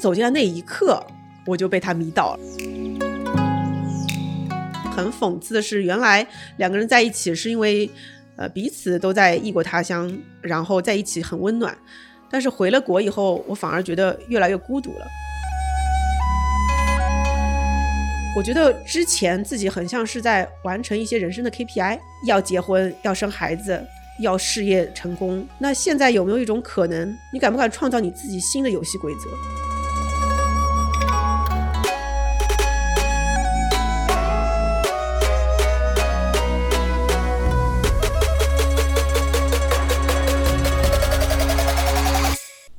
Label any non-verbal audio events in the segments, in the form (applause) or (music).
走进来那一刻，我就被他迷倒了。很讽刺的是，原来两个人在一起是因为，呃，彼此都在异国他乡，然后在一起很温暖。但是回了国以后，我反而觉得越来越孤独了。我觉得之前自己很像是在完成一些人生的 KPI，要结婚，要生孩子，要事业成功。那现在有没有一种可能，你敢不敢创造你自己新的游戏规则？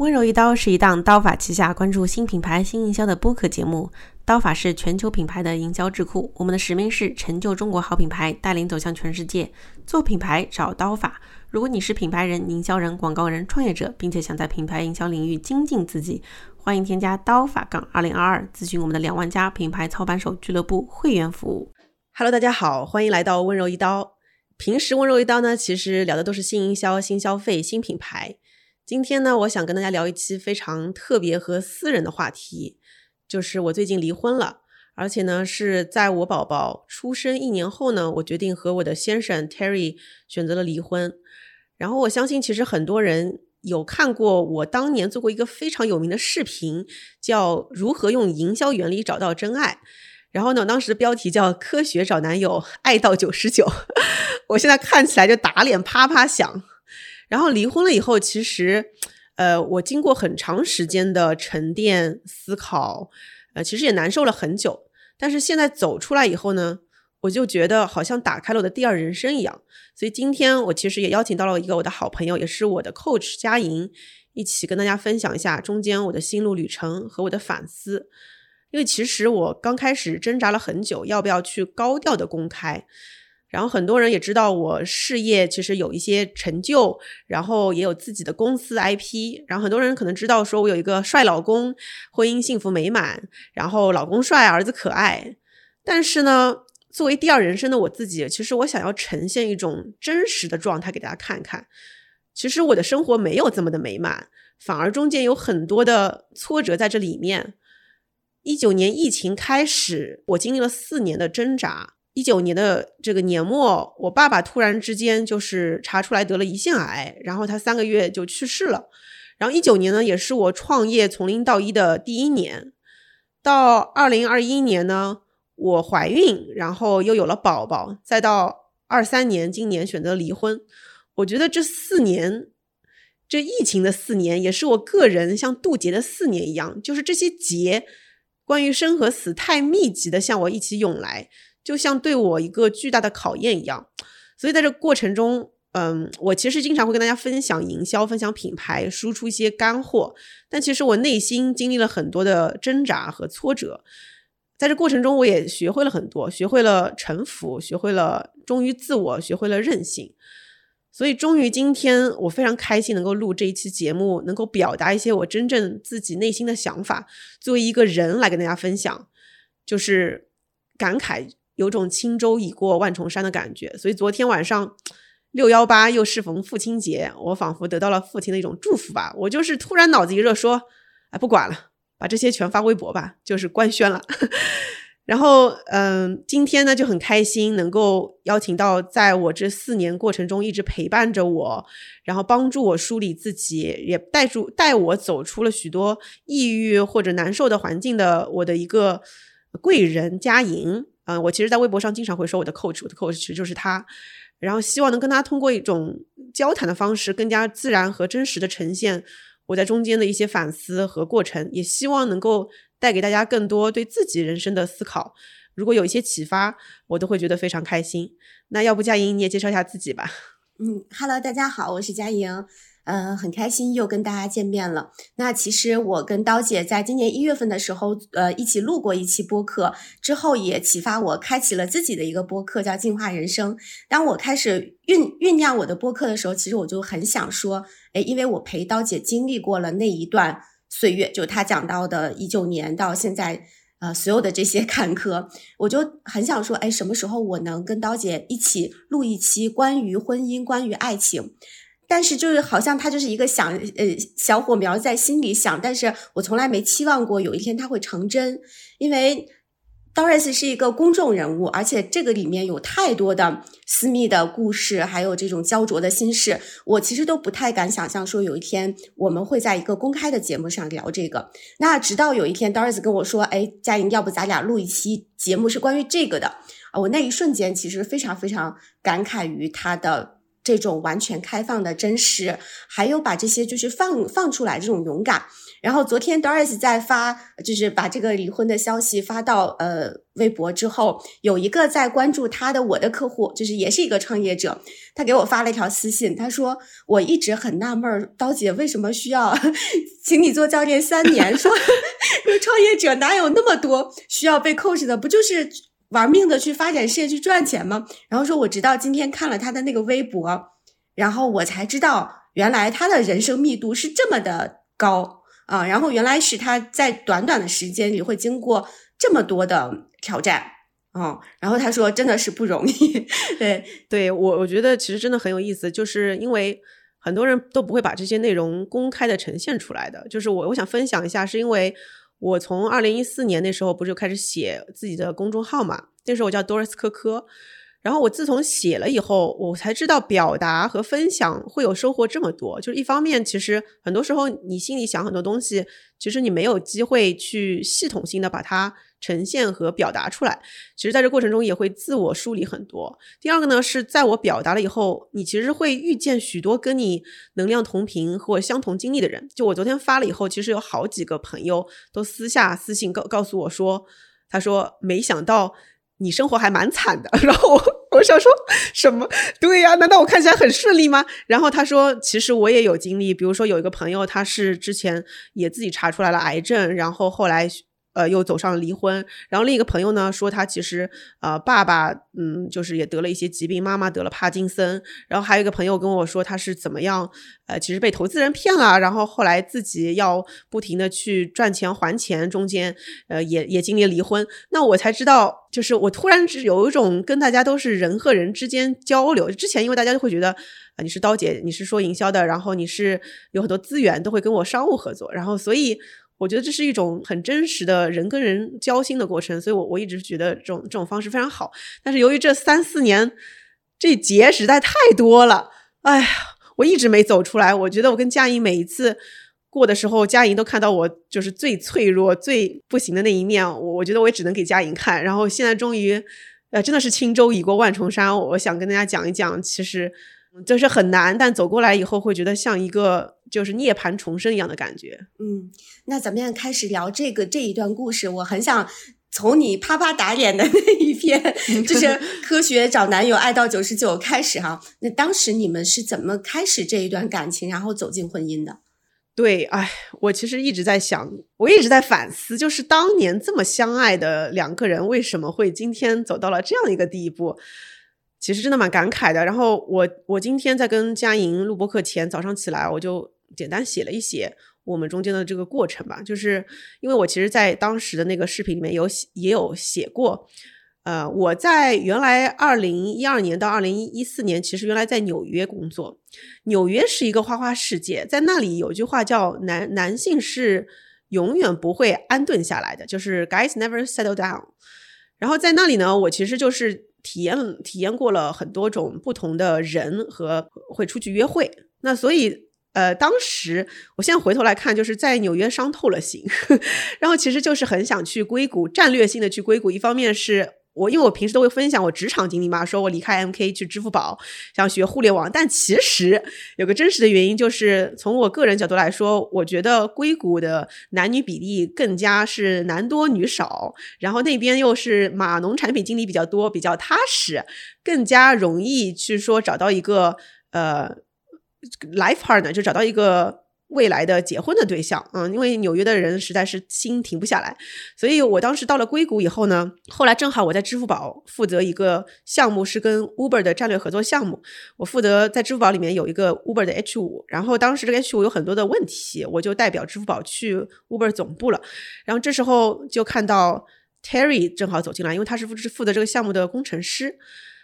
温柔一刀是一档刀法旗下关注新品牌新营销的播客节目。刀法是全球品牌的营销智库，我们的使命是成就中国好品牌，带领走向全世界。做品牌找刀法。如果你是品牌人、营销人、广告人、创业者，并且想在品牌营销领域精进自己，欢迎添加刀法杠二零二二，咨询我们的两万家品牌操盘手俱乐部会员服务。Hello，大家好，欢迎来到温柔一刀。平时温柔一刀呢，其实聊的都是新营销、新消费、新品牌。今天呢，我想跟大家聊一期非常特别和私人的话题，就是我最近离婚了，而且呢是在我宝宝出生一年后呢，我决定和我的先生 Terry 选择了离婚。然后我相信，其实很多人有看过我当年做过一个非常有名的视频，叫《如何用营销原理找到真爱》。然后呢，当时的标题叫“科学找男友，爱到九十九”。(laughs) 我现在看起来就打脸啪啪响。然后离婚了以后，其实，呃，我经过很长时间的沉淀思考，呃，其实也难受了很久。但是现在走出来以后呢，我就觉得好像打开了我的第二人生一样。所以今天我其实也邀请到了一个我的好朋友，也是我的 coach 佳莹，一起跟大家分享一下中间我的心路旅程和我的反思。因为其实我刚开始挣扎了很久，要不要去高调的公开。然后很多人也知道我事业其实有一些成就，然后也有自己的公司 IP。然后很多人可能知道说我有一个帅老公，婚姻幸福美满，然后老公帅，儿子可爱。但是呢，作为第二人生的我自己，其实我想要呈现一种真实的状态给大家看看。其实我的生活没有这么的美满，反而中间有很多的挫折在这里面。一九年疫情开始，我经历了四年的挣扎。一九年的这个年末，我爸爸突然之间就是查出来得了胰腺癌，然后他三个月就去世了。然后一九年呢，也是我创业从零到一的第一年。到二零二一年呢，我怀孕，然后又有了宝宝，再到二三年，今年选择离婚。我觉得这四年，这疫情的四年，也是我个人像渡劫的四年一样，就是这些劫，关于生和死太密集的向我一起涌来。就像对我一个巨大的考验一样，所以在这过程中，嗯，我其实经常会跟大家分享营销、分享品牌、输出一些干货，但其实我内心经历了很多的挣扎和挫折，在这过程中，我也学会了很多，学会了臣服，学会了忠于自我，学会了韧性，所以终于今天，我非常开心能够录这一期节目，能够表达一些我真正自己内心的想法，作为一个人来跟大家分享，就是感慨。有种轻舟已过万重山的感觉，所以昨天晚上六幺八又适逢父亲节，我仿佛得到了父亲的一种祝福吧。我就是突然脑子一热，说：“哎，不管了，把这些全发微博吧，就是官宣了。(laughs) ”然后，嗯，今天呢就很开心，能够邀请到在我这四年过程中一直陪伴着我，然后帮助我梳理自己，也带住带我走出了许多抑郁或者难受的环境的我的一个贵人佳莹。嗯，我其实，在微博上经常会说我的 coach，我的 coach 就是他，然后希望能跟他通过一种交谈的方式，更加自然和真实的呈现我在中间的一些反思和过程，也希望能够带给大家更多对自己人生的思考。如果有一些启发，我都会觉得非常开心。那要不佳莹你也介绍一下自己吧？嗯，Hello，大家好，我是佳莹。嗯，很开心又跟大家见面了。那其实我跟刀姐在今年一月份的时候，呃，一起录过一期播客，之后也启发我开启了自己的一个播客，叫进化人生。当我开始酝酝酿我的播客的时候，其实我就很想说，哎，因为我陪刀姐经历过了那一段岁月，就她讲到的一九年到现在，呃，所有的这些 (laughs) 坎坷，我就很想说，哎，什么时候我能跟刀姐一起录一期关于婚姻、关于爱情？但是就是好像他就是一个想呃小火苗在心里想，但是我从来没期望过有一天它会成真，因为 Doris 是一个公众人物，而且这个里面有太多的私密的故事，还有这种焦灼的心事，我其实都不太敢想象说有一天我们会在一个公开的节目上聊这个。那直到有一天 Doris 跟我说：“哎，佳莹，要不咱俩录一期节目是关于这个的？”啊，我那一瞬间其实非常非常感慨于他的。这种完全开放的真实，还有把这些就是放放出来这种勇敢。然后昨天 Doris 在发，就是把这个离婚的消息发到呃微博之后，有一个在关注他的我的客户，就是也是一个创业者，他给我发了一条私信，他说我一直很纳闷，刀姐为什么需要请你做教练三年？说 (laughs) 创业者哪有那么多需要被 coach 的？不就是？玩命的去发展事业去赚钱吗？然后说，我直到今天看了他的那个微博，然后我才知道，原来他的人生密度是这么的高啊！然后原来是他在短短的时间里会经过这么多的挑战啊！然后他说，真的是不容易。(laughs) 对，对我我觉得其实真的很有意思，就是因为很多人都不会把这些内容公开的呈现出来的。就是我我想分享一下，是因为。我从二零一四年那时候不是就开始写自己的公众号嘛？那时候我叫 Doris 科科，然后我自从写了以后，我才知道表达和分享会有收获这么多。就是一方面，其实很多时候你心里想很多东西，其实你没有机会去系统性的把它。呈现和表达出来，其实在这过程中也会自我梳理很多。第二个呢，是在我表达了以后，你其实会遇见许多跟你能量同频或相同经历的人。就我昨天发了以后，其实有好几个朋友都私下私信告告诉我说，他说没想到你生活还蛮惨的。(laughs) 然后我我想说什么？对呀，难道我看起来很顺利吗？然后他说，其实我也有经历，比如说有一个朋友，他是之前也自己查出来了癌症，然后后来。呃，又走上了离婚。然后另一个朋友呢，说他其实呃，爸爸嗯，就是也得了一些疾病，妈妈得了帕金森。然后还有一个朋友跟我说，他是怎么样呃，其实被投资人骗了，然后后来自己要不停的去赚钱还钱，中间呃也也经历离婚。那我才知道，就是我突然只有一种跟大家都是人和人之间交流。之前因为大家就会觉得啊，你是刀姐，你是说营销的，然后你是有很多资源，都会跟我商务合作，然后所以。我觉得这是一种很真实的人跟人交心的过程，所以我我一直觉得这种这种方式非常好。但是由于这三四年这劫实在太多了，哎呀，我一直没走出来。我觉得我跟佳颖每一次过的时候，佳颖都看到我就是最脆弱、最不行的那一面。我我觉得我也只能给佳颖看。然后现在终于，呃，真的是轻舟已过万重山。我想跟大家讲一讲，其实就是很难，但走过来以后会觉得像一个。就是涅槃重生一样的感觉。嗯，那咱们开始聊这个这一段故事。我很想从你啪啪打脸的 (laughs) 那一篇，就是 (laughs) 科学找男友爱到九十九开始哈。那当时你们是怎么开始这一段感情，然后走进婚姻的？对，哎，我其实一直在想，我一直在反思，就是当年这么相爱的两个人，为什么会今天走到了这样一个地步？其实真的蛮感慨的。然后我我今天在跟佳莹录播课前，早上起来我就。简单写了一写我们中间的这个过程吧，就是因为我其实，在当时的那个视频里面有也有写过，呃，我在原来二零一二年到二零一四年，其实原来在纽约工作，纽约是一个花花世界，在那里有句话叫男男性是永远不会安顿下来的，就是 guys never settle down。然后在那里呢，我其实就是体验体验过了很多种不同的人和会出去约会，那所以。呃，当时我现在回头来看，就是在纽约伤透了心，(laughs) 然后其实就是很想去硅谷，战略性的去硅谷。一方面是我，因为我平时都会分享我职场经历嘛，说我离开 MK 去支付宝，想学互联网。但其实有个真实的原因，就是从我个人角度来说，我觉得硅谷的男女比例更加是男多女少，然后那边又是码农产品经理比较多，比较踏实，更加容易去说找到一个呃。life partner 就找到一个未来的结婚的对象，嗯，因为纽约的人实在是心停不下来，所以我当时到了硅谷以后呢，后来正好我在支付宝负责一个项目，是跟 Uber 的战略合作项目，我负责在支付宝里面有一个 Uber 的 H 五，然后当时这个 H 五有很多的问题，我就代表支付宝去 Uber 总部了，然后这时候就看到 Terry 正好走进来，因为他是负负责这个项目的工程师，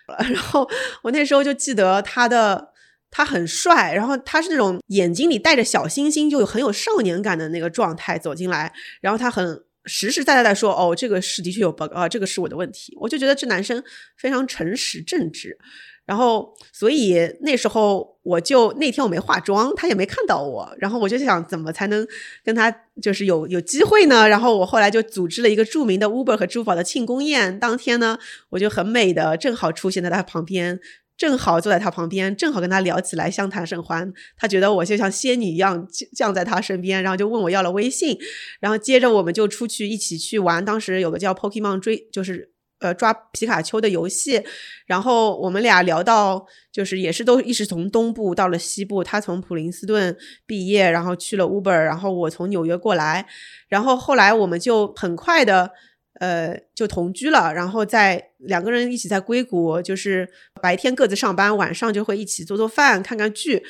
然后我那时候就记得他的。他很帅，然后他是那种眼睛里带着小星星，就有很有少年感的那个状态走进来，然后他很实实在在的说：“哦，这个是的确有 bug 啊，这个是我的问题。”我就觉得这男生非常诚实正直。然后，所以那时候我就那天我没化妆，他也没看到我。然后我就想，怎么才能跟他就是有有机会呢？然后我后来就组织了一个著名的 Uber 和支付宝的庆功宴。当天呢，我就很美的正好出现在他旁边，正好坐在他旁边，正好跟他聊起来，相谈甚欢。他觉得我就像仙女一样降在他身边，然后就问我要了微信。然后接着我们就出去一起去玩。当时有个叫 Pokemon 追，就是。呃，抓皮卡丘的游戏，然后我们俩聊到，就是也是都一直从东部到了西部。他从普林斯顿毕业，然后去了 Uber，然后我从纽约过来，然后后来我们就很快的，呃，就同居了。然后在两个人一起在硅谷，就是白天各自上班，晚上就会一起做做饭、看看剧，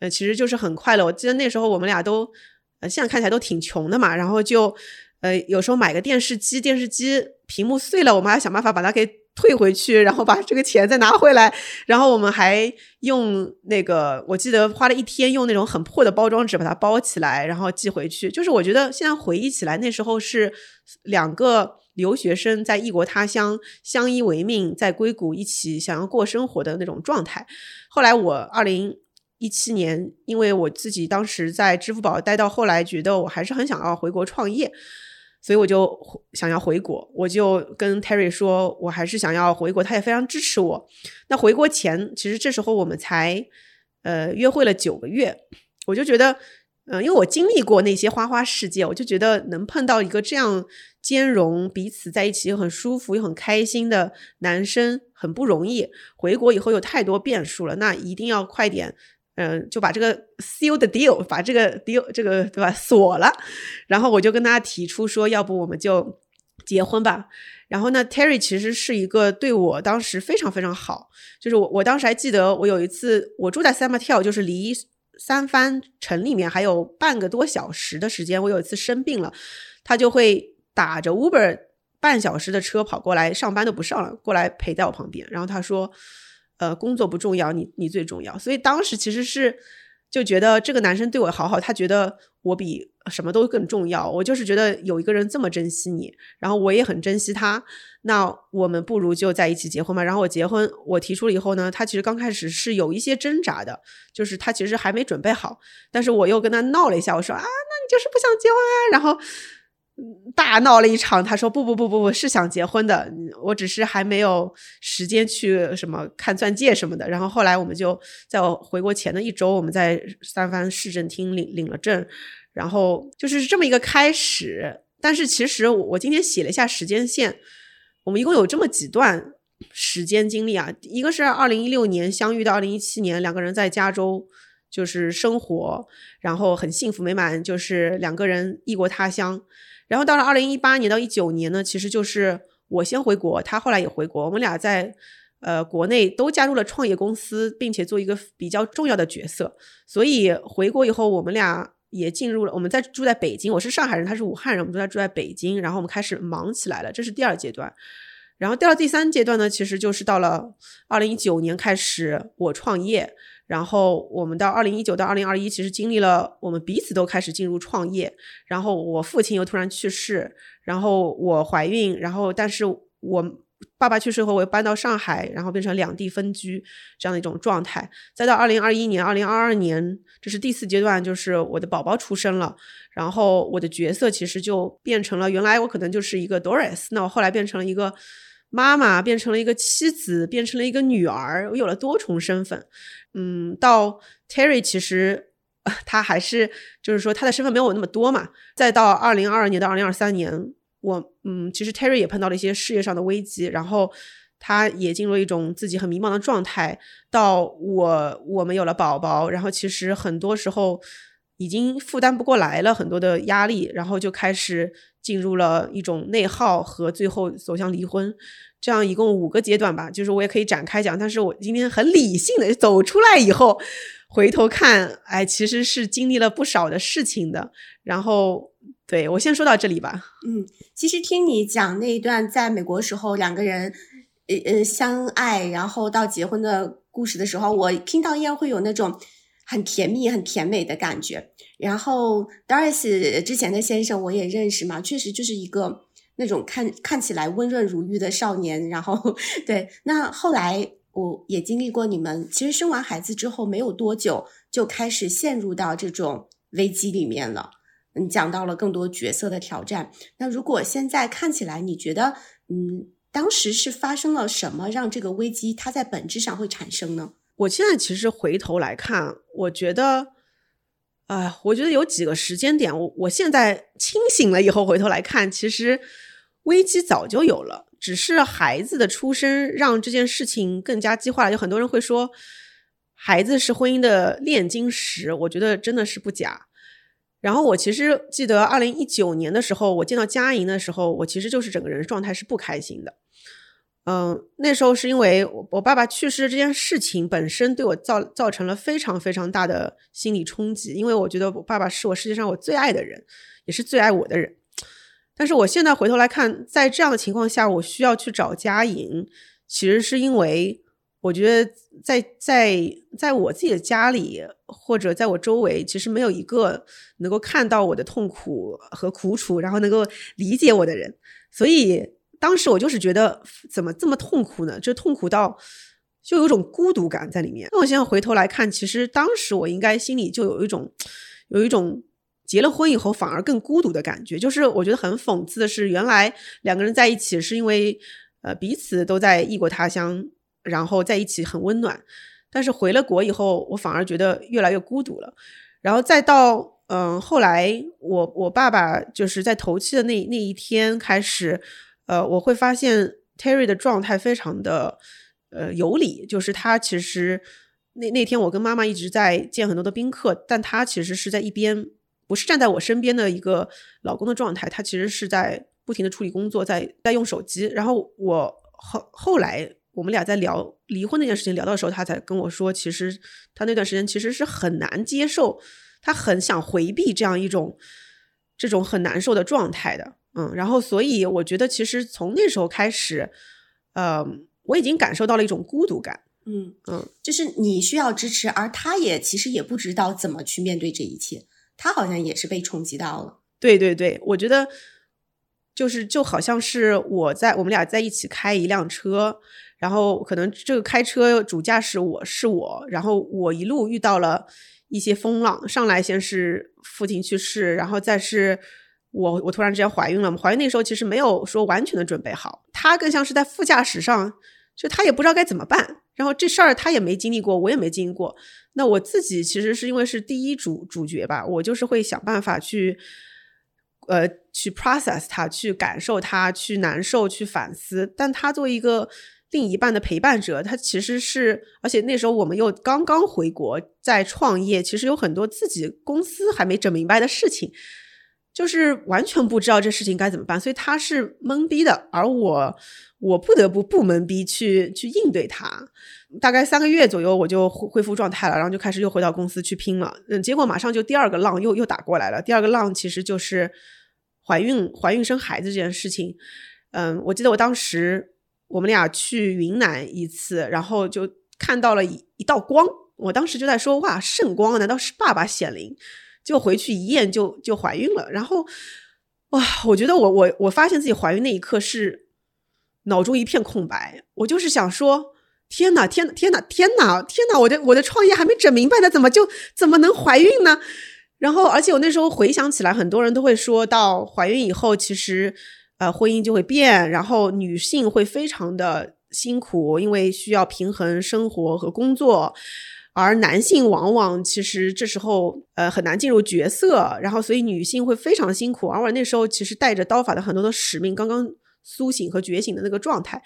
呃，其实就是很快乐。我记得那时候我们俩都，呃，现在看起来都挺穷的嘛，然后就。呃，有时候买个电视机，电视机屏幕碎了，我们还想办法把它给退回去，然后把这个钱再拿回来。然后我们还用那个，我记得花了一天用那种很破的包装纸把它包起来，然后寄回去。就是我觉得现在回忆起来，那时候是两个留学生在异国他乡相依为命，在硅谷一起想要过生活的那种状态。后来我二零一七年，因为我自己当时在支付宝待到后来，觉得我还是很想要回国创业。所以我就想要回国，我就跟 Terry 说，我还是想要回国，他也非常支持我。那回国前，其实这时候我们才呃约会了九个月，我就觉得，嗯，因为我经历过那些花花世界，我就觉得能碰到一个这样兼容彼此在一起又很舒服又很开心的男生很不容易。回国以后有太多变数了，那一定要快点。嗯，就把这个 seal the deal，把这个 deal 这个对吧锁了，然后我就跟他提出说，要不我们就结婚吧。然后呢，Terry 其实是一个对我当时非常非常好，就是我我当时还记得，我有一次我住在 San Mateo，就是离三藩城里面还有半个多小时的时间。我有一次生病了，他就会打着 Uber 半小时的车跑过来，上班都不上了，过来陪在我旁边。然后他说。呃，工作不重要，你你最重要。所以当时其实是就觉得这个男生对我好好，他觉得我比什么都更重要。我就是觉得有一个人这么珍惜你，然后我也很珍惜他，那我们不如就在一起结婚吧。然后我结婚，我提出了以后呢，他其实刚开始是有一些挣扎的，就是他其实还没准备好。但是我又跟他闹了一下，我说啊，那你就是不想结婚啊？然后。大闹了一场，他说不不不不不是想结婚的，我只是还没有时间去什么看钻戒什么的。然后后来我们就在我回国前的一周，我们在三藩市政厅领领了证，然后就是这么一个开始。但是其实我今天写了一下时间线，我们一共有这么几段时间经历啊。一个是二零一六年相遇到二零一七年，两个人在加州就是生活，然后很幸福美满，就是两个人异国他乡。然后到了二零一八年到一九年呢，其实就是我先回国，他后来也回国，我们俩在呃国内都加入了创业公司，并且做一个比较重要的角色。所以回国以后，我们俩也进入了，我们在住在北京，我是上海人，他是武汉人，我们都在住在北京，然后我们开始忙起来了，这是第二阶段。然后到了第三阶段呢，其实就是到了二零一九年开始我创业。然后我们到二零一九到二零二一，其实经历了我们彼此都开始进入创业。然后我父亲又突然去世，然后我怀孕，然后但是我爸爸去世后，我又搬到上海，然后变成两地分居这样的一种状态。再到二零二一年、二零二二年，这是第四阶段，就是我的宝宝出生了，然后我的角色其实就变成了原来我可能就是一个 Doris，那我后来变成了一个。妈妈变成了一个妻子，变成了一个女儿，我有了多重身份。嗯，到 Terry 其实 (laughs) 他还是就是说他的身份没有我那么多嘛。再到二零二二年到二零二三年，我嗯，其实 Terry 也碰到了一些事业上的危机，然后他也进入了一种自己很迷茫的状态。到我我们有了宝宝，然后其实很多时候已经负担不过来了很多的压力，然后就开始。进入了一种内耗和最后走向离婚，这样一共五个阶段吧。就是我也可以展开讲，但是我今天很理性的走出来以后，回头看，哎，其实是经历了不少的事情的。然后，对我先说到这里吧。嗯，其实听你讲那一段在美国时候两个人，呃呃相爱，然后到结婚的。故事的时候，我听到依然会有那种很甜蜜、很甜美的感觉。然后 Doris 之前的先生我也认识嘛，确实就是一个那种看看起来温润如玉的少年。然后对，那后来我也经历过你们，其实生完孩子之后没有多久就开始陷入到这种危机里面了。你讲到了更多角色的挑战。那如果现在看起来，你觉得嗯？当时是发生了什么，让这个危机它在本质上会产生呢？我现在其实回头来看，我觉得，啊，我觉得有几个时间点，我我现在清醒了以后回头来看，其实危机早就有了，只是孩子的出生让这件事情更加激化了。有很多人会说，孩子是婚姻的炼金石，我觉得真的是不假。然后我其实记得二零一九年的时候，我见到佳莹的时候，我其实就是整个人状态是不开心的。嗯，那时候是因为我我爸爸去世这件事情本身对我造造成了非常非常大的心理冲击，因为我觉得我爸爸是我世界上我最爱的人，也是最爱我的人。但是我现在回头来看，在这样的情况下，我需要去找佳莹，其实是因为。我觉得在在在我自己的家里，或者在我周围，其实没有一个能够看到我的痛苦和苦楚，然后能够理解我的人。所以当时我就是觉得，怎么这么痛苦呢？就痛苦到就有种孤独感在里面。那我现在回头来看，其实当时我应该心里就有一种有一种结了婚以后反而更孤独的感觉。就是我觉得很讽刺的是，原来两个人在一起是因为呃彼此都在异国他乡。然后在一起很温暖，但是回了国以后，我反而觉得越来越孤独了。然后再到嗯，后来我我爸爸就是在头七的那那一天开始，呃，我会发现 Terry 的状态非常的呃有理，就是他其实那那天我跟妈妈一直在见很多的宾客，但他其实是在一边，不是站在我身边的一个老公的状态，他其实是在不停的处理工作，在在用手机。然后我后后来。我们俩在聊离婚那件事情聊到的时候，他才跟我说，其实他那段时间其实是很难接受，他很想回避这样一种这种很难受的状态的，嗯，然后所以我觉得其实从那时候开始，呃，我已经感受到了一种孤独感，嗯嗯，就是你需要支持，而他也其实也不知道怎么去面对这一切，他好像也是被冲击到了，对对对，我觉得就是就好像是我在我们俩在一起开一辆车。然后可能这个开车主驾驶我是我，然后我一路遇到了一些风浪，上来先是父亲去世，然后再是我我突然之间怀孕了，怀孕那时候其实没有说完全的准备好，他更像是在副驾驶上，就他也不知道该怎么办，然后这事儿他也没经历过，我也没经历过，那我自己其实是因为是第一主主角吧，我就是会想办法去，呃，去 process 他，去感受他，去难受，去反思，但他作为一个。另一半的陪伴者，他其实是，而且那时候我们又刚刚回国，在创业，其实有很多自己公司还没整明白的事情，就是完全不知道这事情该怎么办，所以他是懵逼的，而我，我不得不不懵逼去去应对他。大概三个月左右，我就恢复状态了，然后就开始又回到公司去拼了。嗯，结果马上就第二个浪又又打过来了。第二个浪其实就是怀孕、怀孕生孩子这件事情。嗯，我记得我当时。我们俩去云南一次，然后就看到了一一道光。我当时就在说：“哇，圣光，难道是爸爸显灵？”就回去一验，就就怀孕了。然后，哇，我觉得我我我发现自己怀孕那一刻是脑中一片空白。我就是想说：“天哪，天哪，天哪，天哪，天哪！我的我的创业还没整明白呢，怎么就怎么能怀孕呢？”然后，而且我那时候回想起来，很多人都会说到怀孕以后，其实。呃，婚姻就会变，然后女性会非常的辛苦，因为需要平衡生活和工作，而男性往往其实这时候呃很难进入角色，然后所以女性会非常辛苦。而我那时候其实带着刀法的很多的使命刚刚苏醒和觉醒的那个状态，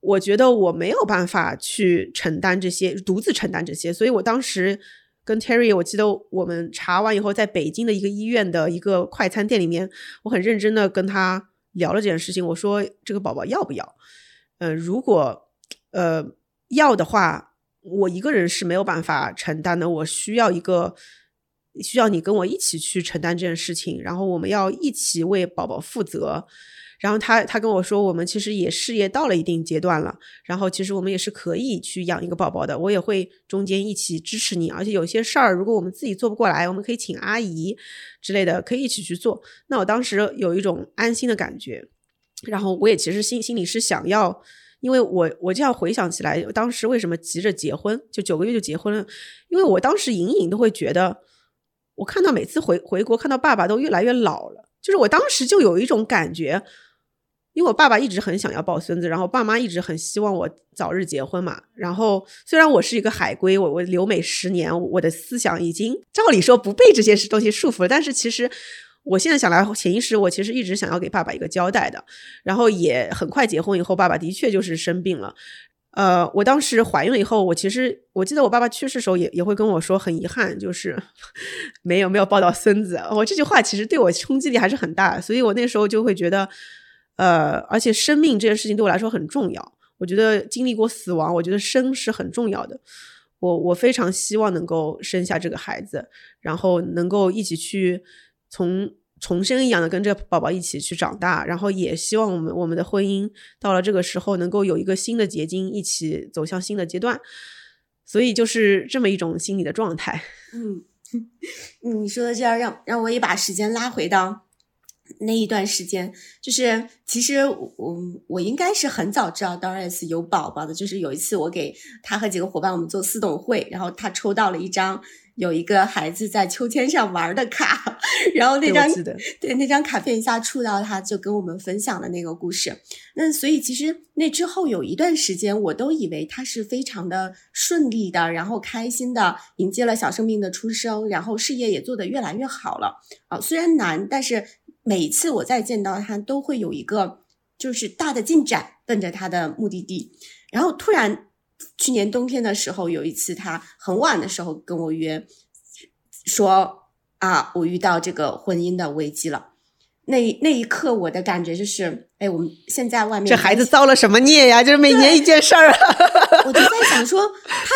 我觉得我没有办法去承担这些，独自承担这些，所以我当时跟 Terry，我记得我们查完以后，在北京的一个医院的一个快餐店里面，我很认真的跟他。聊了这件事情，我说这个宝宝要不要？嗯，如果呃要的话，我一个人是没有办法承担的，我需要一个需要你跟我一起去承担这件事情，然后我们要一起为宝宝负责，然后他他跟我说，我们其实也事业到了一定阶段了，然后其实我们也是可以去养一个宝宝的，我也会中间一起支持你，而且有些事儿如果我们自己做不过来，我们可以请阿姨之类的，可以一起去做。那我当时有一种安心的感觉，然后我也其实心心里是想要，因为我我就要回想起来，当时为什么急着结婚，就九个月就结婚了，因为我当时隐隐都会觉得，我看到每次回回国看到爸爸都越来越老了，就是我当时就有一种感觉。因为我爸爸一直很想要抱孙子，然后爸妈一直很希望我早日结婚嘛。然后虽然我是一个海归，我我留美十年，我的思想已经照理说不被这些东西束缚了。但是其实我现在想来，潜意识我其实一直想要给爸爸一个交代的。然后也很快结婚以后，爸爸的确就是生病了。呃，我当时怀孕了以后，我其实我记得我爸爸去世时候也也会跟我说，很遗憾，就是 (laughs) 没有没有抱到孙子。我这句话其实对我冲击力还是很大，所以我那时候就会觉得。呃，而且生命这件事情对我来说很重要。我觉得经历过死亡，我觉得生是很重要的。我我非常希望能够生下这个孩子，然后能够一起去从重生一样的跟这个宝宝一起去长大，然后也希望我们我们的婚姻到了这个时候能够有一个新的结晶，一起走向新的阶段。所以就是这么一种心理的状态。嗯，(laughs) 你说的这样让让我也把时间拉回到。那一段时间，就是其实我我应该是很早知道 Doris 有宝宝的，就是有一次我给他和几个伙伴我们做私董会，然后他抽到了一张有一个孩子在秋千上玩的卡，然后那张对那张卡片一下触到他，就跟我们分享了那个故事。那所以其实那之后有一段时间，我都以为他是非常的顺利的，然后开心的迎接了小生命的出生，然后事业也做得越来越好了啊，虽然难，但是。每一次我再见到他，都会有一个就是大的进展，奔着他的目的地。然后突然，去年冬天的时候，有一次他很晚的时候跟我约，说啊，我遇到这个婚姻的危机了。那那一刻，我的感觉就是，哎，我们现在外面这孩子遭了什么孽呀？就是每年一件事儿。我就在想说，他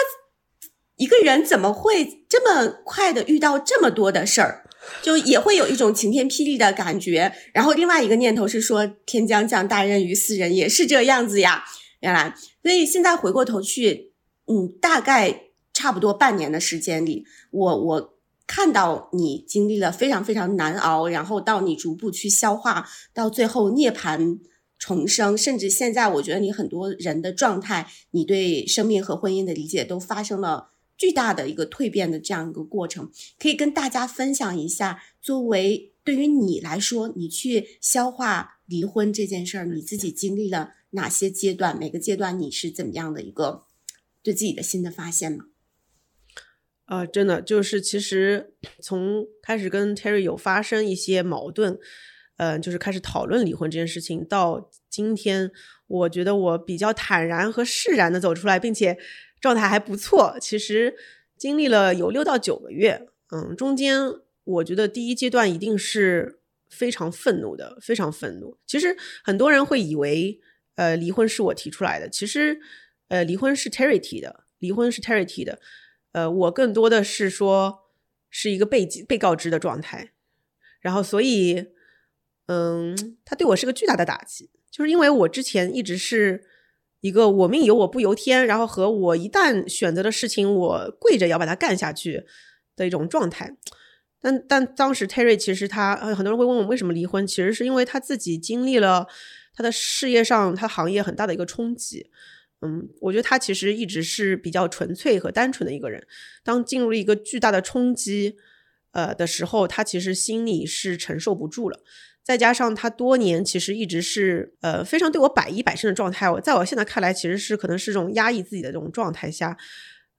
一个人怎么会这么快的遇到这么多的事儿？就也会有一种晴天霹雳的感觉，然后另外一个念头是说天将降大任于斯人，也是这样子呀。原来，所以现在回过头去，嗯，大概差不多半年的时间里，我我看到你经历了非常非常难熬，然后到你逐步去消化，到最后涅槃重生，甚至现在我觉得你很多人的状态，你对生命和婚姻的理解都发生了。巨大的一个蜕变的这样一个过程，可以跟大家分享一下。作为对于你来说，你去消化离婚这件事儿，你自己经历了哪些阶段？每个阶段你是怎么样的一个对自己的新的发现吗？啊，真的就是，其实从开始跟 Terry 有发生一些矛盾，呃，就是开始讨论离婚这件事情，到今天，我觉得我比较坦然和释然的走出来，并且。状态还不错，其实经历了有六到九个月，嗯，中间我觉得第一阶段一定是非常愤怒的，非常愤怒。其实很多人会以为，呃，离婚是我提出来的，其实，呃，离婚是 Terry 提的，离婚是 Terry 提的，呃，我更多的是说是一个被被告知的状态，然后所以，嗯，他对我是个巨大的打击，就是因为我之前一直是。一个我命由我不由天，然后和我一旦选择的事情，我跪着要把它干下去的一种状态。但但当时 Terry 其实他很多人会问我为什么离婚，其实是因为他自己经历了他的事业上他行业很大的一个冲击。嗯，我觉得他其实一直是比较纯粹和单纯的一个人。当进入了一个巨大的冲击呃的时候，他其实心里是承受不住了。再加上他多年其实一直是呃非常对我百依百顺的状态，我在我现在看来其实是可能是这种压抑自己的这种状态下，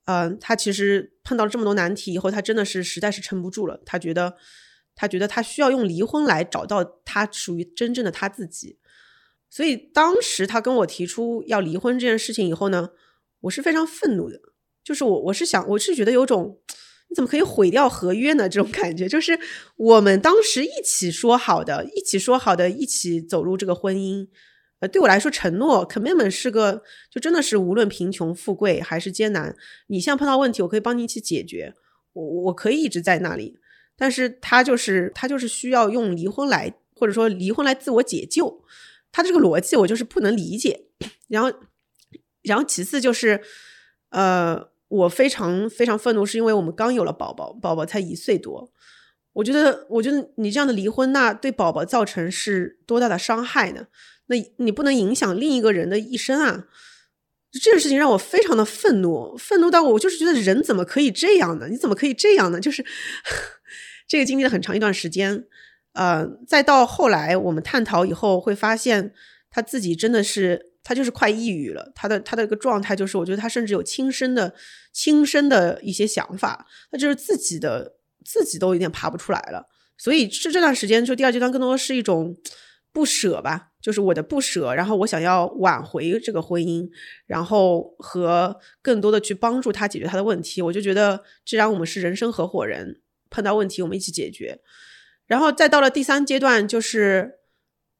嗯，他其实碰到了这么多难题以后，他真的是实在是撑不住了，他觉得他觉得他需要用离婚来找到他属于真正的他自己，所以当时他跟我提出要离婚这件事情以后呢，我是非常愤怒的，就是我我是想我是觉得有种。你怎么可以毁掉合约呢？这种感觉就是我们当时一起说好的，一起说好的，一起走入这个婚姻。对我来说，承诺 commitment 是个，就真的是无论贫穷富贵还是艰难，你现在碰到问题，我可以帮你一起解决。我我可以一直在那里。但是他就是他就是需要用离婚来，或者说离婚来自我解救。他这个逻辑我就是不能理解。然后，然后其次就是，呃，我非常非常愤怒，是因为我们刚有了宝宝，宝宝才一岁多。我觉得，我觉得你这样的离婚，那对宝宝造成是多大的伤害呢？那你不能影响另一个人的一生啊！这个事情让我非常的愤怒，愤怒到我就是觉得人怎么可以这样呢？你怎么可以这样呢？就是 (laughs) 这个经历了很长一段时间，呃，再到后来我们探讨以后，会发现他自己真的是他就是快抑郁了，他的他的一个状态就是，我觉得他甚至有轻生的轻生的一些想法，他就是自己的。自己都有点爬不出来了，所以是这段时间，就第二阶段更多是一种不舍吧，就是我的不舍，然后我想要挽回这个婚姻，然后和更多的去帮助他解决他的问题。我就觉得，既然我们是人生合伙人，碰到问题我们一起解决。然后再到了第三阶段，就是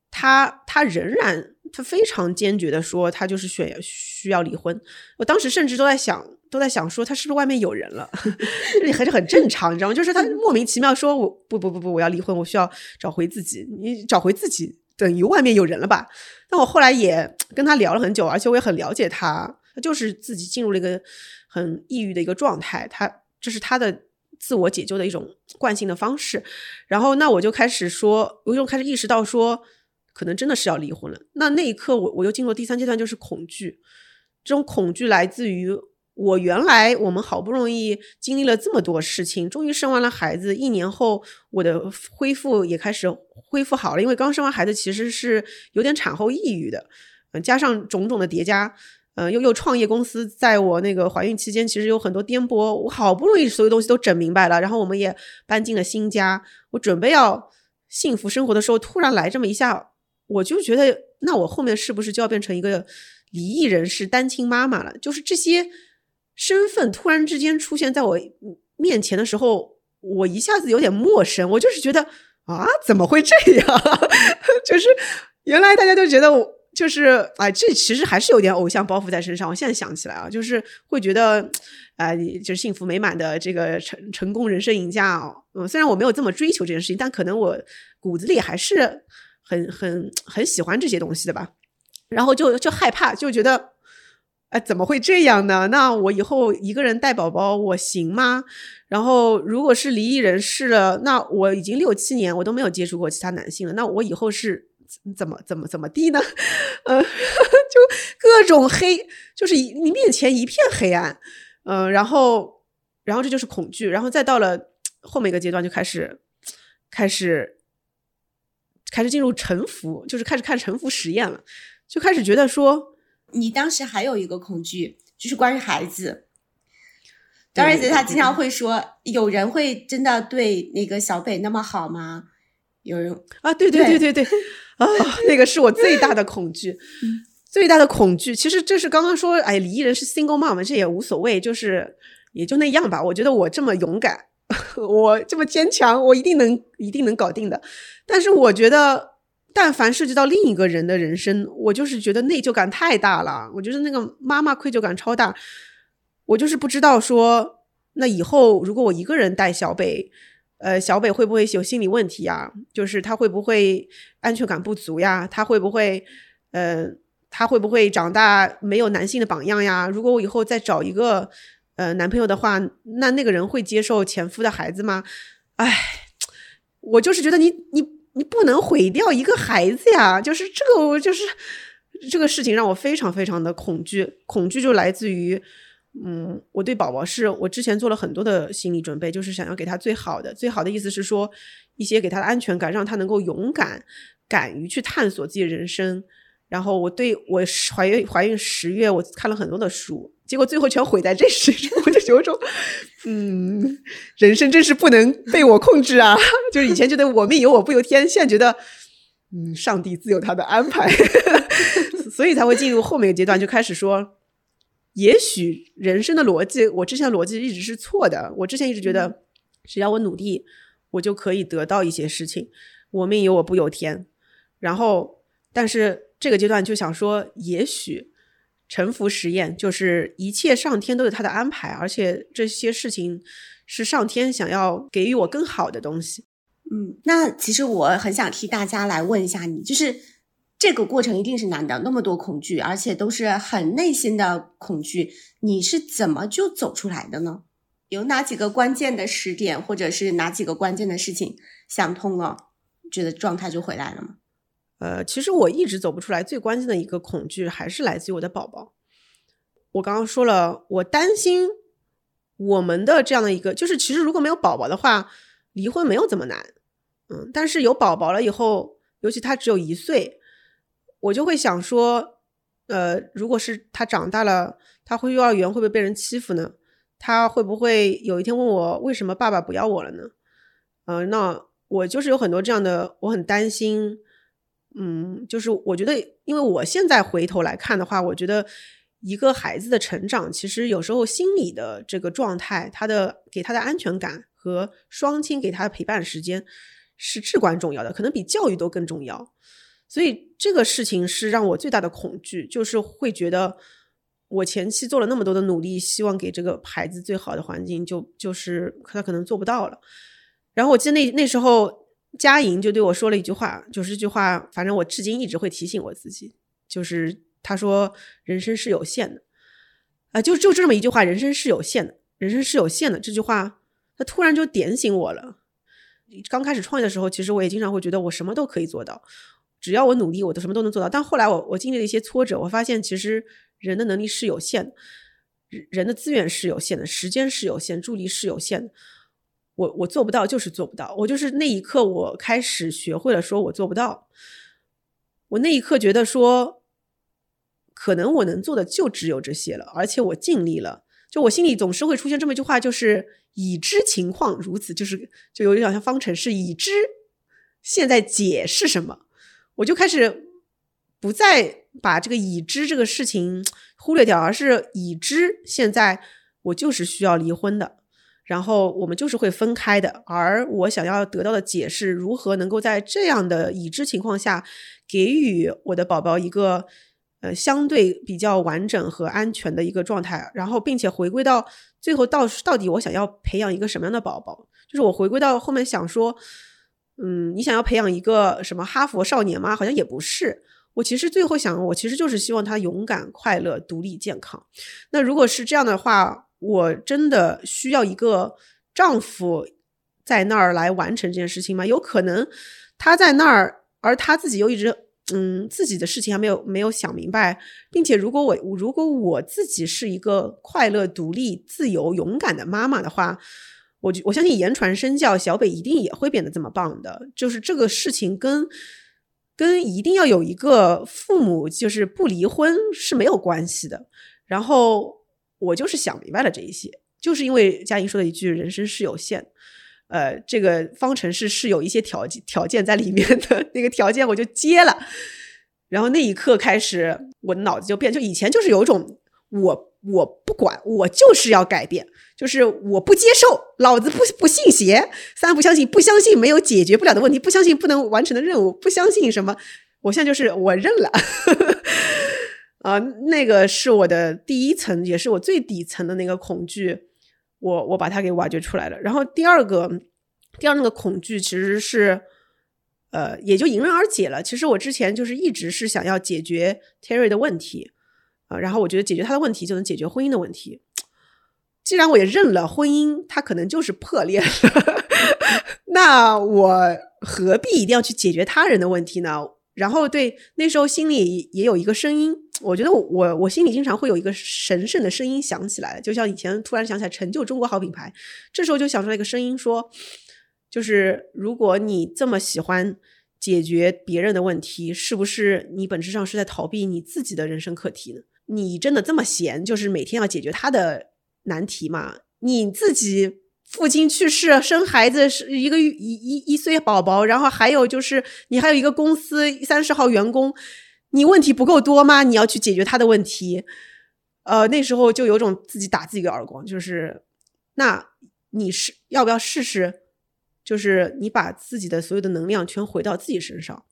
他他仍然他非常坚决的说，他就是选需要离婚。我当时甚至都在想。都在想说他是不是外面有人了，(laughs) 还是很正常，你知道吗？就是他莫名其妙说我不不不不我要离婚，我需要找回自己。你找回自己等于外面有人了吧？但我后来也跟他聊了很久，而且我也很了解他，他就是自己进入了一个很抑郁的一个状态，他这是他的自我解救的一种惯性的方式。然后那我就开始说，我就开始意识到说，可能真的是要离婚了。那那一刻我我又进入第三阶段，就是恐惧。这种恐惧来自于。我原来我们好不容易经历了这么多事情，终于生完了孩子，一年后我的恢复也开始恢复好了。因为刚生完孩子其实是有点产后抑郁的，嗯，加上种种的叠加，嗯，又又创业公司在我那个怀孕期间其实有很多颠簸，我好不容易所有东西都整明白了，然后我们也搬进了新家，我准备要幸福生活的时候，突然来这么一下，我就觉得那我后面是不是就要变成一个离异人士、单亲妈妈了？就是这些。身份突然之间出现在我面前的时候，我一下子有点陌生。我就是觉得啊，怎么会这样？(laughs) 就是原来大家都觉得我就是哎，这其实还是有点偶像包袱在身上。我现在想起来啊，就是会觉得哎，就是幸福美满的这个成成功人生赢家哦。嗯，虽然我没有这么追求这件事情，但可能我骨子里还是很很很喜欢这些东西的吧。然后就就害怕，就觉得。哎，怎么会这样呢？那我以后一个人带宝宝，我行吗？然后，如果是离异人士了，那我已经六七年，我都没有接触过其他男性了。那我以后是怎么怎么怎么地呢？呃，(laughs) 就各种黑，就是你面前一片黑暗。嗯，然后，然后这就是恐惧，然后再到了后面一个阶段，就开始开始开始进入沉浮，就是开始看沉浮实验了，就开始觉得说。你当时还有一个恐惧，就是关于孩子。张瑞杰他经常会说：“有人会真的对那个小北那么好吗？”有人啊，对对对对对，啊，那个是我最大的恐惧，最大的恐惧。其实这是刚刚说，哎，离异人是 single mom，这也无所谓，就是也就那样吧。我觉得我这么勇敢，(laughs) 我这么坚强，我一定能一定能搞定的。但是我觉得。但凡涉及到另一个人的人生，我就是觉得内疚感太大了。我觉得那个妈妈愧疚感超大。我就是不知道说，那以后如果我一个人带小北，呃，小北会不会有心理问题呀？就是他会不会安全感不足呀？他会不会，呃，他会不会长大没有男性的榜样呀？如果我以后再找一个呃男朋友的话，那那个人会接受前夫的孩子吗？唉，我就是觉得你你。你不能毁掉一个孩子呀！就是这个，我就是这个事情让我非常非常的恐惧。恐惧就来自于，嗯，我对宝宝是我之前做了很多的心理准备，就是想要给他最好的。最好的意思是说，一些给他的安全感，让他能够勇敢、敢于去探索自己的人生。然后我对我怀孕怀孕十月，我看了很多的书，结果最后全毁在这时，(laughs) 我就有种，嗯，人生真是不能被我控制啊！(laughs) 就是以前觉得我命由我不由天，现在觉得，嗯，上帝自有他的安排，(laughs) 所以才会进入后面一个阶段，就开始说，也许人生的逻辑，我之前的逻辑一直是错的。我之前一直觉得，只要我努力，我就可以得到一些事情，我命由我不由天。然后，但是。这个阶段就想说，也许沉浮实验就是一切上天都有他的安排，而且这些事情是上天想要给予我更好的东西。嗯，那其实我很想替大家来问一下你，就是。这个过程一定是难的，那么多恐惧，而且都是很内心的恐惧，你是怎么就走出来的呢？有哪几个关键的时点，或者是哪几个关键的事情想通了，觉得状态就回来了吗？呃，其实我一直走不出来，最关键的一个恐惧还是来自于我的宝宝。我刚刚说了，我担心我们的这样的一个，就是其实如果没有宝宝的话，离婚没有这么难。嗯，但是有宝宝了以后，尤其他只有一岁，我就会想说，呃，如果是他长大了，他回幼儿园会不会被人欺负呢？他会不会有一天问我为什么爸爸不要我了呢？呃，那我就是有很多这样的，我很担心。嗯，就是我觉得，因为我现在回头来看的话，我觉得一个孩子的成长，其实有时候心理的这个状态，他的给他的安全感和双亲给他的陪伴时间是至关重要的，可能比教育都更重要。所以这个事情是让我最大的恐惧，就是会觉得我前期做了那么多的努力，希望给这个孩子最好的环境，就就是他可能做不到了。然后我记得那那时候。佳莹就对我说了一句话，就是这句话，反正我至今一直会提醒我自己，就是他说人生是有限的，啊，就就这么一句话，人生是有限的，人生是有限的这句话，他突然就点醒我了。刚开始创业的时候，其实我也经常会觉得我什么都可以做到，只要我努力，我都什么都能做到。但后来我我经历了一些挫折，我发现其实人的能力是有限的，人的资源是有限的，时间是有限，助力是有限的。我我做不到，就是做不到。我就是那一刻，我开始学会了说我做不到。我那一刻觉得说，可能我能做的就只有这些了，而且我尽力了。就我心里总是会出现这么一句话，就是已知情况如此，就是就有点像方程式，已知现在解是什么，我就开始不再把这个已知这个事情忽略掉，而是已知现在我就是需要离婚的。然后我们就是会分开的，而我想要得到的解释，如何能够在这样的已知情况下，给予我的宝宝一个呃相对比较完整和安全的一个状态，然后并且回归到最后到到底我想要培养一个什么样的宝宝？就是我回归到后面想说，嗯，你想要培养一个什么哈佛少年吗？好像也不是。我其实最后想，我其实就是希望他勇敢、快乐、独立、健康。那如果是这样的话。我真的需要一个丈夫在那儿来完成这件事情吗？有可能他在那儿，而他自己又一直嗯自己的事情还没有没有想明白，并且如果我如果我自己是一个快乐、独立、自由、勇敢的妈妈的话，我我相信言传身教，小北一定也会变得这么棒的。就是这个事情跟跟一定要有一个父母就是不离婚是没有关系的。然后。我就是想明白了这一些，就是因为佳莹说的一句“人生是有限”，呃，这个方程式是有一些条件条件在里面的，(laughs) 那个条件我就接了。然后那一刻开始，我的脑子就变，就以前就是有一种我我不管，我就是要改变，就是我不接受，老子不不信邪，三不相信，不相信没有解决不了的问题，不相信不能完成的任务，不相信什么，我现在就是我认了。啊，那个是我的第一层，也是我最底层的那个恐惧，我我把它给挖掘出来了。然后第二个，第二那个恐惧其实是，呃，也就迎刃而解了。其实我之前就是一直是想要解决 Terry 的问题，啊，然后我觉得解决他的问题就能解决婚姻的问题。既然我也认了婚姻，它可能就是破裂了，(laughs) 那我何必一定要去解决他人的问题呢？然后对，那时候心里也有一个声音。我觉得我我心里经常会有一个神圣的声音响起来，就像以前突然想起来成就中国好品牌，这时候就想出来一个声音说，就是如果你这么喜欢解决别人的问题，是不是你本质上是在逃避你自己的人生课题呢？你真的这么闲，就是每天要解决他的难题吗？你自己父亲去世，生孩子是一个一一一岁宝宝，然后还有就是你还有一个公司三十号员工。你问题不够多吗？你要去解决他的问题，呃，那时候就有种自己打自己个耳光，就是，那你是要不要试试？就是你把自己的所有的能量全回到自己身上。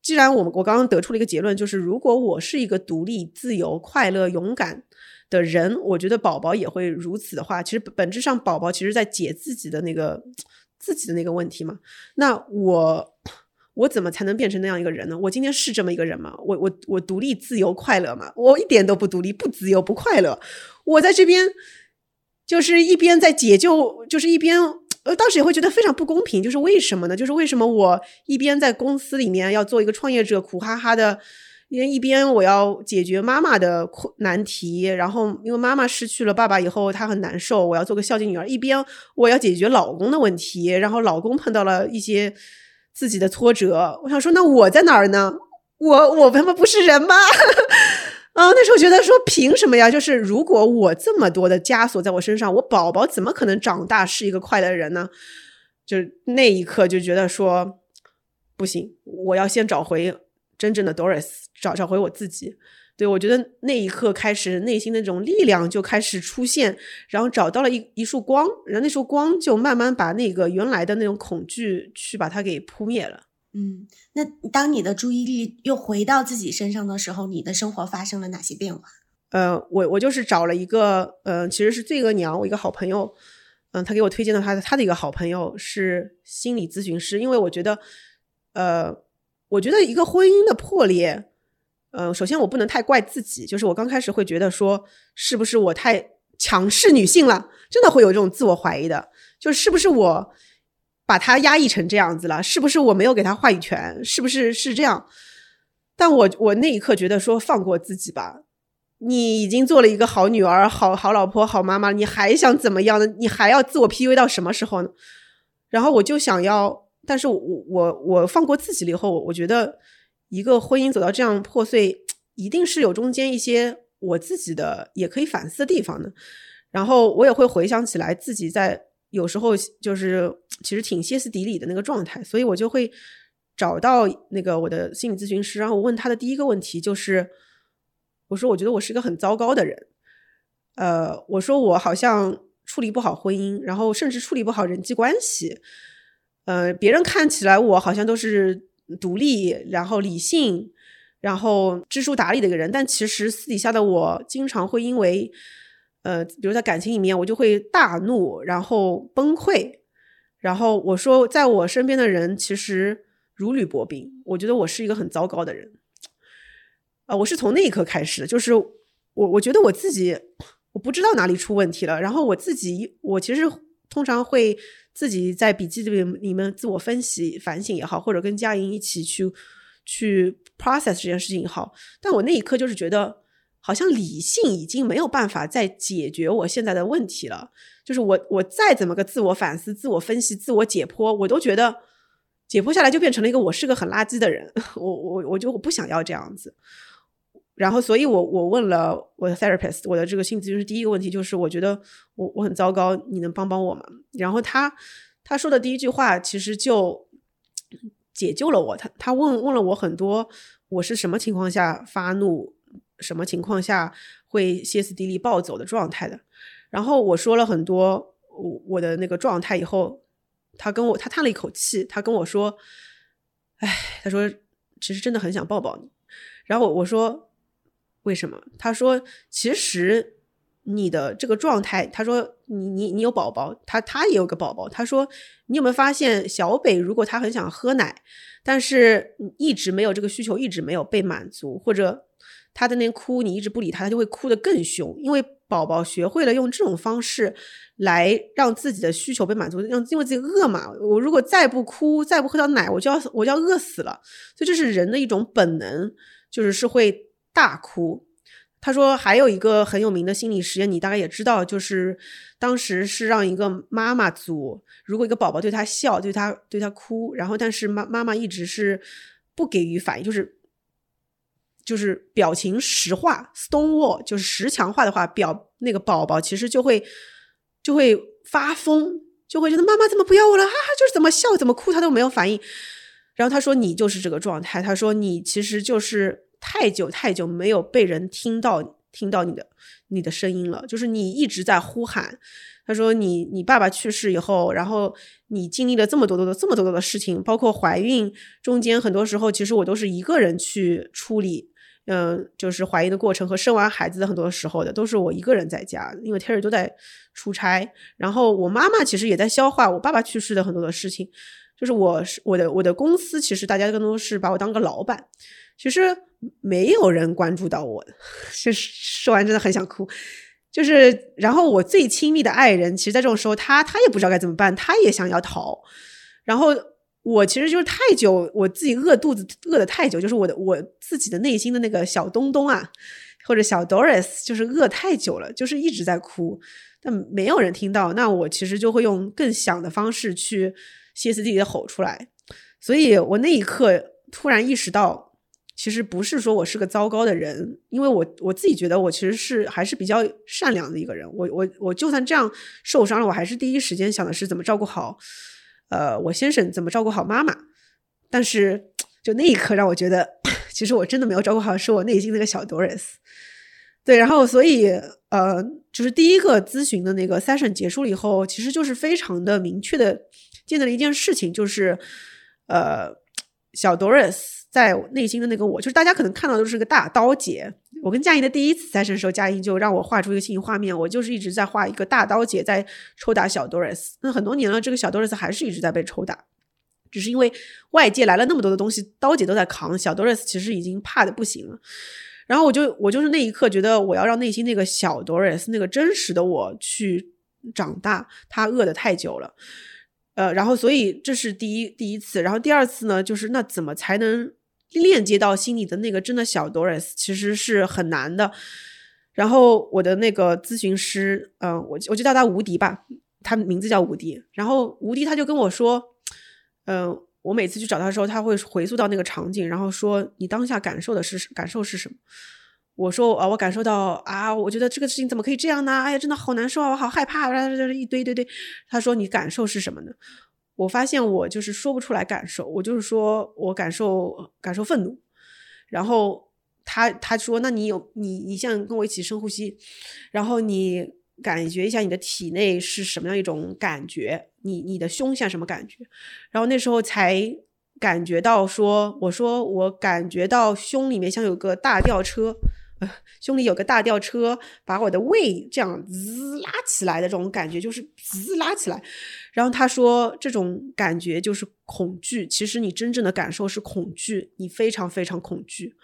既然我们我刚刚得出了一个结论，就是如果我是一个独立、自由、快乐、勇敢的人，我觉得宝宝也会如此的话，其实本质上宝宝其实在解自己的那个自己的那个问题嘛。那我。我怎么才能变成那样一个人呢？我今天是这么一个人吗？我我我独立、自由、快乐吗？我一点都不独立、不自由、不快乐。我在这边就是一边在解救，就是一边呃，当时也会觉得非常不公平。就是为什么呢？就是为什么我一边在公司里面要做一个创业者，苦哈哈的，因为一边我要解决妈妈的困难题，然后因为妈妈失去了爸爸以后，她很难受，我要做个孝敬女儿。一边我要解决老公的问题，然后老公碰到了一些。自己的挫折，我想说，那我在哪儿呢？我我他妈不是人吗？(laughs) 啊，那时候觉得说，凭什么呀？就是如果我这么多的枷锁在我身上，我宝宝怎么可能长大是一个快乐的人呢？就那一刻就觉得说，不行，我要先找回真正的 Doris，找找回我自己。对，我觉得那一刻开始，内心的那种力量就开始出现，然后找到了一一束光，然后那束光就慢慢把那个原来的那种恐惧去把它给扑灭了。嗯，那当你的注意力又回到自己身上的时候，你的生活发生了哪些变化？呃，我我就是找了一个，呃，其实是罪恶娘，我一个好朋友，嗯，他给我推荐的他的他的一个好朋友是心理咨询师，因为我觉得，呃，我觉得一个婚姻的破裂。呃，首先我不能太怪自己，就是我刚开始会觉得说，是不是我太强势女性了，真的会有这种自我怀疑的，就是不是我把她压抑成这样子了，是不是我没有给她话语权，是不是是这样？但我我那一刻觉得说，放过自己吧，你已经做了一个好女儿、好好老婆、好妈妈，你还想怎么样呢？你还要自我 PUA 到什么时候呢？然后我就想要，但是我我我放过自己了以后，我觉得。一个婚姻走到这样破碎，一定是有中间一些我自己的也可以反思的地方的。然后我也会回想起来自己在有时候就是其实挺歇斯底里的那个状态，所以我就会找到那个我的心理咨询师，然后我问他的第一个问题就是，我说我觉得我是一个很糟糕的人，呃，我说我好像处理不好婚姻，然后甚至处理不好人际关系，呃，别人看起来我好像都是。独立，然后理性，然后知书达理的一个人，但其实私底下的我经常会因为，呃，比如在感情里面，我就会大怒，然后崩溃，然后我说，在我身边的人其实如履薄冰，我觉得我是一个很糟糕的人，啊，我是从那一刻开始，就是我我觉得我自己我不知道哪里出问题了，然后我自己我其实通常会。自己在笔记里面里面自我分析、反省也好，或者跟佳莹一起去去 process 这件事情也好，但我那一刻就是觉得，好像理性已经没有办法再解决我现在的问题了。就是我我再怎么个自我反思、自我分析、自我解剖，我都觉得解剖下来就变成了一个我是个很垃圾的人。(laughs) 我我我就我不想要这样子。然后，所以我我问了我的 therapist，我的这个心理咨询师，第一个问题就是，我觉得我我很糟糕，你能帮帮我吗？然后他他说的第一句话其实就解救了我。他他问问了我很多，我是什么情况下发怒，什么情况下会歇斯底里暴走的状态的。然后我说了很多我我的那个状态以后，他跟我他叹了一口气，他跟我说：“哎，他说其实真的很想抱抱你。”然后我说。为什么？他说：“其实你的这个状态，他说你你你有宝宝，他他也有个宝宝。他说你有没有发现，小北如果他很想喝奶，但是一直没有这个需求，一直没有被满足，或者他在那哭，你一直不理他，他就会哭得更凶。因为宝宝学会了用这种方式来让自己的需求被满足，让因为自己饿嘛。我如果再不哭，再不喝到奶，我就要我就要饿死了。所以这是人的一种本能，就是是会。”大哭，他说还有一个很有名的心理实验，你大概也知道，就是当时是让一个妈妈组，如果一个宝宝对他笑，对他对他哭，然后但是妈妈妈一直是不给予反应，就是就是表情石化，stone wall，就是石墙化的话，表那个宝宝其实就会就会发疯，就会觉得妈妈怎么不要我了，哈哈，就是怎么笑怎么哭他都没有反应，然后他说你就是这个状态，他说你其实就是。太久太久没有被人听到听到你的你的声音了，就是你一直在呼喊。他说你你爸爸去世以后，然后你经历了这么多多的这么多多的事情，包括怀孕中间，很多时候其实我都是一个人去处理，嗯，就是怀孕的过程和生完孩子的很多时候的都是我一个人在家，因为 Terry 都在出差。然后我妈妈其实也在消化我爸爸去世的很多的事情。就是我是我的我的公司，其实大家更多是把我当个老板，其实没有人关注到我的。(laughs) 就是说完真的很想哭。就是然后我最亲密的爱人，其实，在这种时候，他他也不知道该怎么办，他也想要逃。然后我其实就是太久，我自己饿肚子饿的太久，就是我的我自己的内心的那个小东东啊，或者小 Doris，就是饿太久了，就是一直在哭。但没有人听到，那我其实就会用更响的方式去歇斯底里的吼出来。所以我那一刻突然意识到，其实不是说我是个糟糕的人，因为我我自己觉得我其实是还是比较善良的一个人。我我我就算这样受伤了，我还是第一时间想的是怎么照顾好，呃，我先生怎么照顾好妈妈。但是就那一刻让我觉得，(laughs) 其实我真的没有照顾好，是我内心那个小 Doris。对，然后所以呃，就是第一个咨询的那个 session 结束了以后，其实就是非常的明确的见到了一件事情，就是呃，小 Doris 在内心的那个我，就是大家可能看到都是个大刀姐。我跟佳怡的第一次 session 时候，佳怡就让我画出一个心理画面，我就是一直在画一个大刀姐在抽打小 Doris。那很多年了，这个小 Doris 还是一直在被抽打，只是因为外界来了那么多的东西，刀姐都在扛，小 Doris 其实已经怕的不行了。然后我就我就是那一刻觉得我要让内心那个小 Doris 那个真实的我去长大，他饿的太久了，呃，然后所以这是第一第一次，然后第二次呢，就是那怎么才能链接到心里的那个真的小 Doris，其实是很难的。然后我的那个咨询师，嗯，我我就叫他无敌吧，他名字叫无敌。然后无敌他就跟我说，嗯。我每次去找他的时候，他会回溯到那个场景，然后说：“你当下感受的是感受是什么？”我说：“啊，我感受到啊，我觉得这个事情怎么可以这样呢？哎呀，真的好难受啊，我好害怕。”一堆堆堆。他说：“你感受是什么呢？”我发现我就是说不出来感受，我就是说我感受感受愤怒。然后他他说：“那你有你你像跟我一起深呼吸，然后你。”感觉一下你的体内是什么样一种感觉？你你的胸像什么感觉？然后那时候才感觉到说，我说我感觉到胸里面像有个大吊车，胸里有个大吊车把我的胃这样滋拉起来的这种感觉，就是滋拉起来。然后他说这种感觉就是恐惧，其实你真正的感受是恐惧，你非常非常恐惧。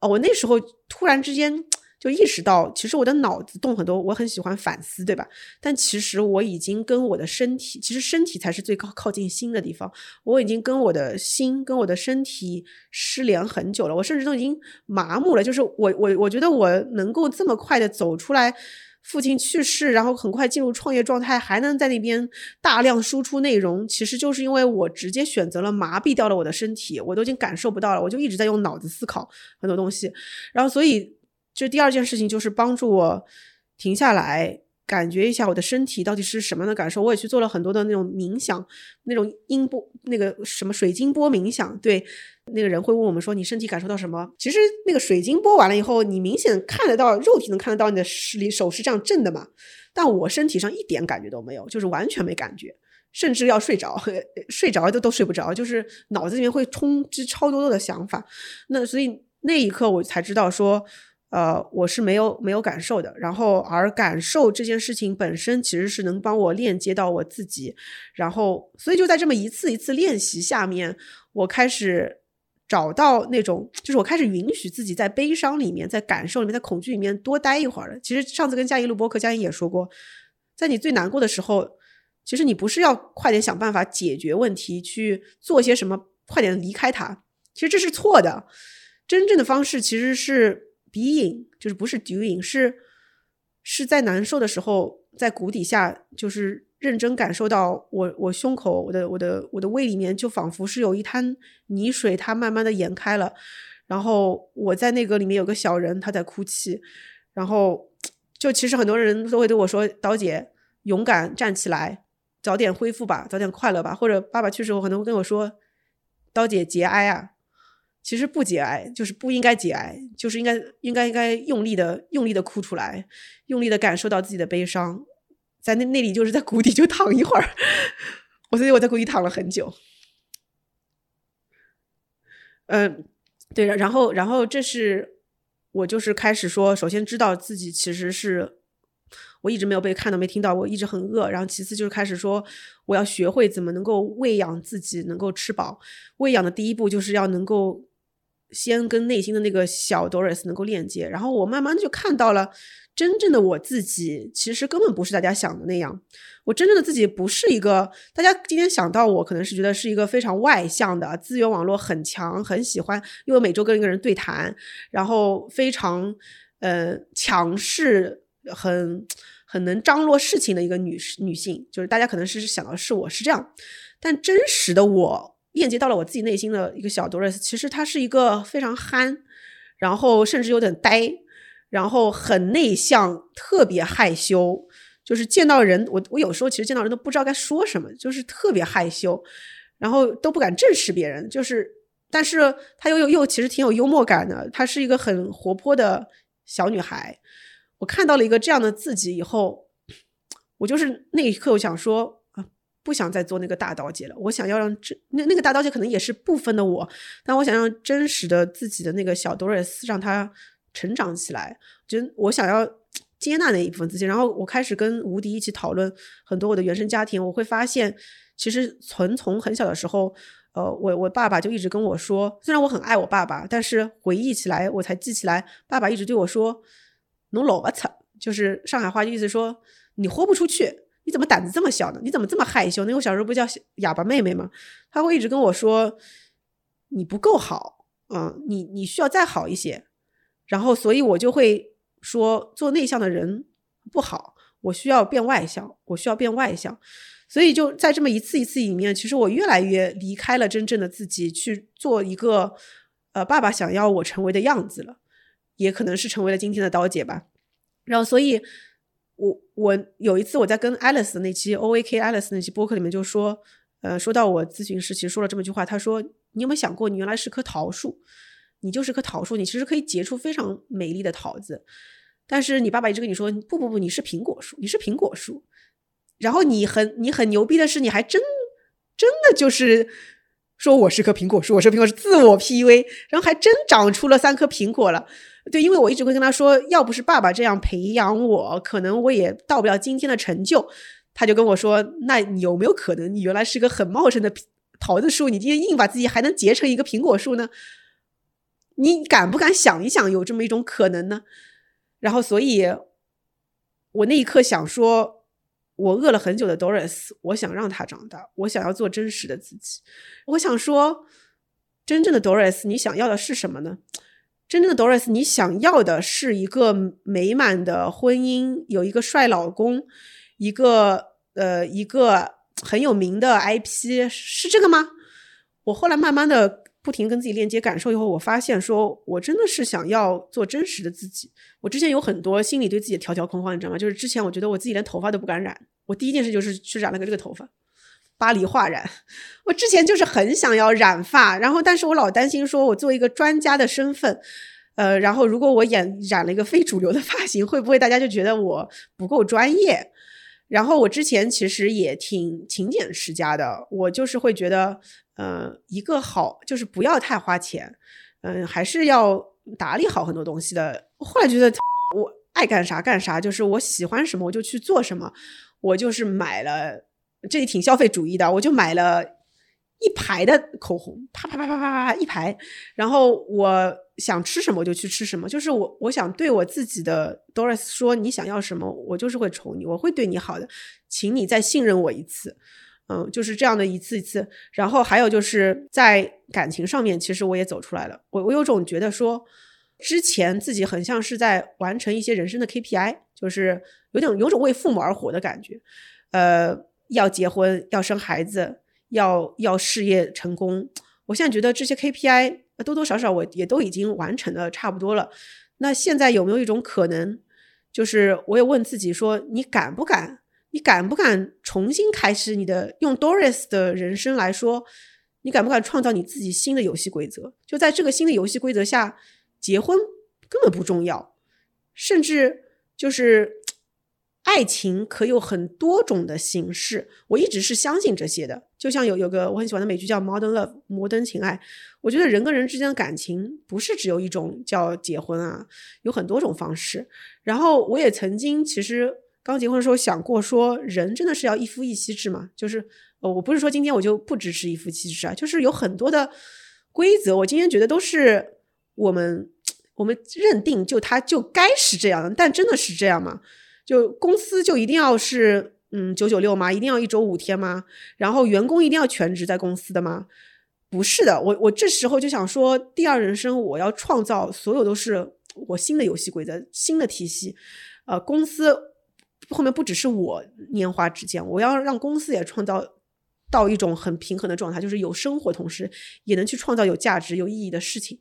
哦，我那时候突然之间。就意识到，其实我的脑子动很多，我很喜欢反思，对吧？但其实我已经跟我的身体，其实身体才是最靠靠近心的地方。我已经跟我的心、跟我的身体失联很久了，我甚至都已经麻木了。就是我，我，我觉得我能够这么快的走出来，父亲去世，然后很快进入创业状态，还能在那边大量输出内容，其实就是因为我直接选择了麻痹掉了我的身体，我都已经感受不到了，我就一直在用脑子思考很多东西，然后所以。这第二件事情就是帮助我停下来，感觉一下我的身体到底是什么样的感受。我也去做了很多的那种冥想，那种音波，那个什么水晶波冥想。对，那个人会问我们说：“你身体感受到什么？”其实那个水晶波完了以后，你明显看得到，肉体能看得到你的手里手是这样震的嘛？但我身体上一点感觉都没有，就是完全没感觉，甚至要睡着，(laughs) 睡着都都睡不着，就是脑子里面会充斥超多多的想法。那所以那一刻我才知道说。呃，我是没有没有感受的，然后而感受这件事情本身其实是能帮我链接到我自己，然后所以就在这么一次一次练习下面，我开始找到那种，就是我开始允许自己在悲伤里面，在感受里面，在恐惧里面多待一会儿。其实上次跟佳怡录播客，佳怡也说过，在你最难过的时候，其实你不是要快点想办法解决问题，去做些什么，快点离开它，其实这是错的。真正的方式其实是。Being 就是不是 doing，是是在难受的时候，在谷底下，就是认真感受到我我胸口我的我的我的胃里面就仿佛是有一滩泥水，它慢慢的延开了，然后我在那个里面有个小人，他在哭泣，然后就其实很多人都会对我说：“刀姐，勇敢站起来，早点恢复吧，早点快乐吧。”或者爸爸去世后可能会跟我说：“刀姐节哀啊。”其实不节哀，就是不应该节哀，就是应该应该应该用力的用力的哭出来，用力的感受到自己的悲伤，在那那里就是在谷底就躺一会儿，(laughs) 我所以我在谷底躺了很久。嗯，对，然后然后这是我就是开始说，首先知道自己其实是我一直没有被看到、没听到，我一直很饿。然后其次就是开始说，我要学会怎么能够喂养自己，能够吃饱。喂养的第一步就是要能够先跟内心的那个小 Doris 能够链接。然后我慢慢的就看到了，真正的我自己其实根本不是大家想的那样。我真正的自己不是一个大家今天想到我，可能是觉得是一个非常外向的，资源网络很强，很喜欢，因为每周跟一个人对谈，然后非常呃强势。很很能张罗事情的一个女女性，就是大家可能是想到是我是这样，但真实的我链接到了我自己内心的一个小 Doris，其实她是一个非常憨，然后甚至有点呆，然后很内向，特别害羞，就是见到人，我我有时候其实见到人都不知道该说什么，就是特别害羞，然后都不敢正视别人，就是，但是她又又又其实挺有幽默感的，她是一个很活泼的小女孩。我看到了一个这样的自己以后，我就是那一刻，我想说，不想再做那个大刀姐了。我想要让真那那个大刀姐可能也是部分的我，但我想让真实的自己的那个小 Doris 让她成长起来。就我想要接纳那一部分自己。然后我开始跟吴迪一起讨论很多我的原生家庭，我会发现，其实从从很小的时候，呃，我我爸爸就一直跟我说，虽然我很爱我爸爸，但是回忆起来，我才记起来，爸爸一直对我说。侬老不出，就是上海话的意思，说你豁不出去，你怎么胆子这么小呢？你怎么这么害羞？那我小时候不叫哑巴妹妹吗？他会一直跟我说你不够好，嗯，你你需要再好一些。然后，所以我就会说做内向的人不好，我需要变外向，我需要变外向。所以就在这么一次一次里面，其实我越来越离开了真正的自己，去做一个呃爸爸想要我成为的样子了。也可能是成为了今天的刀姐吧，然后，所以，我我有一次我在跟 Alice 那期 O A K Alice 那期播客里面就说，呃，说到我咨询师其实说了这么一句话，他说：“你有没有想过，你原来是棵桃树，你就是棵桃树，你其实可以结出非常美丽的桃子，但是你爸爸一直跟你说，不不不，你是苹果树，你是苹果树，然后你很你很牛逼的是，你还真真的就是。”说我是棵苹果树，我是苹果是自我 PUA，然后还真长出了三颗苹果了。对，因为我一直会跟他说，要不是爸爸这样培养我，可能我也到不了今天的成就。他就跟我说，那你有没有可能你原来是个很茂盛的桃子树，你今天硬把自己还能结成一个苹果树呢？你敢不敢想一想，有这么一种可能呢？然后，所以我那一刻想说。我饿了很久的 Doris，我想让他长大，我想要做真实的自己。我想说，真正的 Doris，你想要的是什么呢？真正的 Doris，你想要的是一个美满的婚姻，有一个帅老公，一个呃一个很有名的 IP，是这个吗？我后来慢慢的。不停跟自己链接感受以后，我发现说，我真的是想要做真实的自己。我之前有很多心里对自己的条条框框，你知道吗？就是之前我觉得我自己连头发都不敢染，我第一件事就是去染了个这个头发，巴黎化染。我之前就是很想要染发，然后但是我老担心说，我作为一个专家的身份，呃，然后如果我演染了一个非主流的发型，会不会大家就觉得我不够专业？然后我之前其实也挺勤俭持家的，我就是会觉得。呃，一个好就是不要太花钱，嗯，还是要打理好很多东西的。后来觉得我爱干啥干啥，就是我喜欢什么我就去做什么。我就是买了，这里挺消费主义的，我就买了一排的口红，啪啪啪啪啪啪一排。然后我想吃什么我就去吃什么，就是我我想对我自己的 Doris 说，你想要什么，我就是会宠你，我会对你好的，请你再信任我一次。嗯，就是这样的一次一次，然后还有就是在感情上面，其实我也走出来了。我我有种觉得说，之前自己很像是在完成一些人生的 KPI，就是有点有种为父母而活的感觉。呃，要结婚，要生孩子，要要事业成功。我现在觉得这些 KPI 多多少少我也都已经完成的差不多了。那现在有没有一种可能，就是我也问自己说，你敢不敢？你敢不敢重新开始你的用 Doris 的人生来说？你敢不敢创造你自己新的游戏规则？就在这个新的游戏规则下，结婚根本不重要，甚至就是爱情可有很多种的形式。我一直是相信这些的，就像有有个我很喜欢的美剧叫《Modern Love》摩登情爱，我觉得人跟人之间的感情不是只有一种叫结婚啊，有很多种方式。然后我也曾经其实刚结婚的时候想过，说人真的是要一夫一妻制嘛？就是，我不是说今天我就不支持一夫一妻制啊，就是有很多的规则，我今天觉得都是我们我们认定就它就该是这样的，但真的是这样吗？就公司就一定要是？嗯，九九六吗？一定要一周五天吗？然后员工一定要全职在公司的吗？不是的，我我这时候就想说，第二人生我要创造所有都是我新的游戏规则、新的体系。呃，公司后面不只是我拈花指尖，我要让公司也创造到一种很平衡的状态，就是有生活，同时也能去创造有价值、有意义的事情。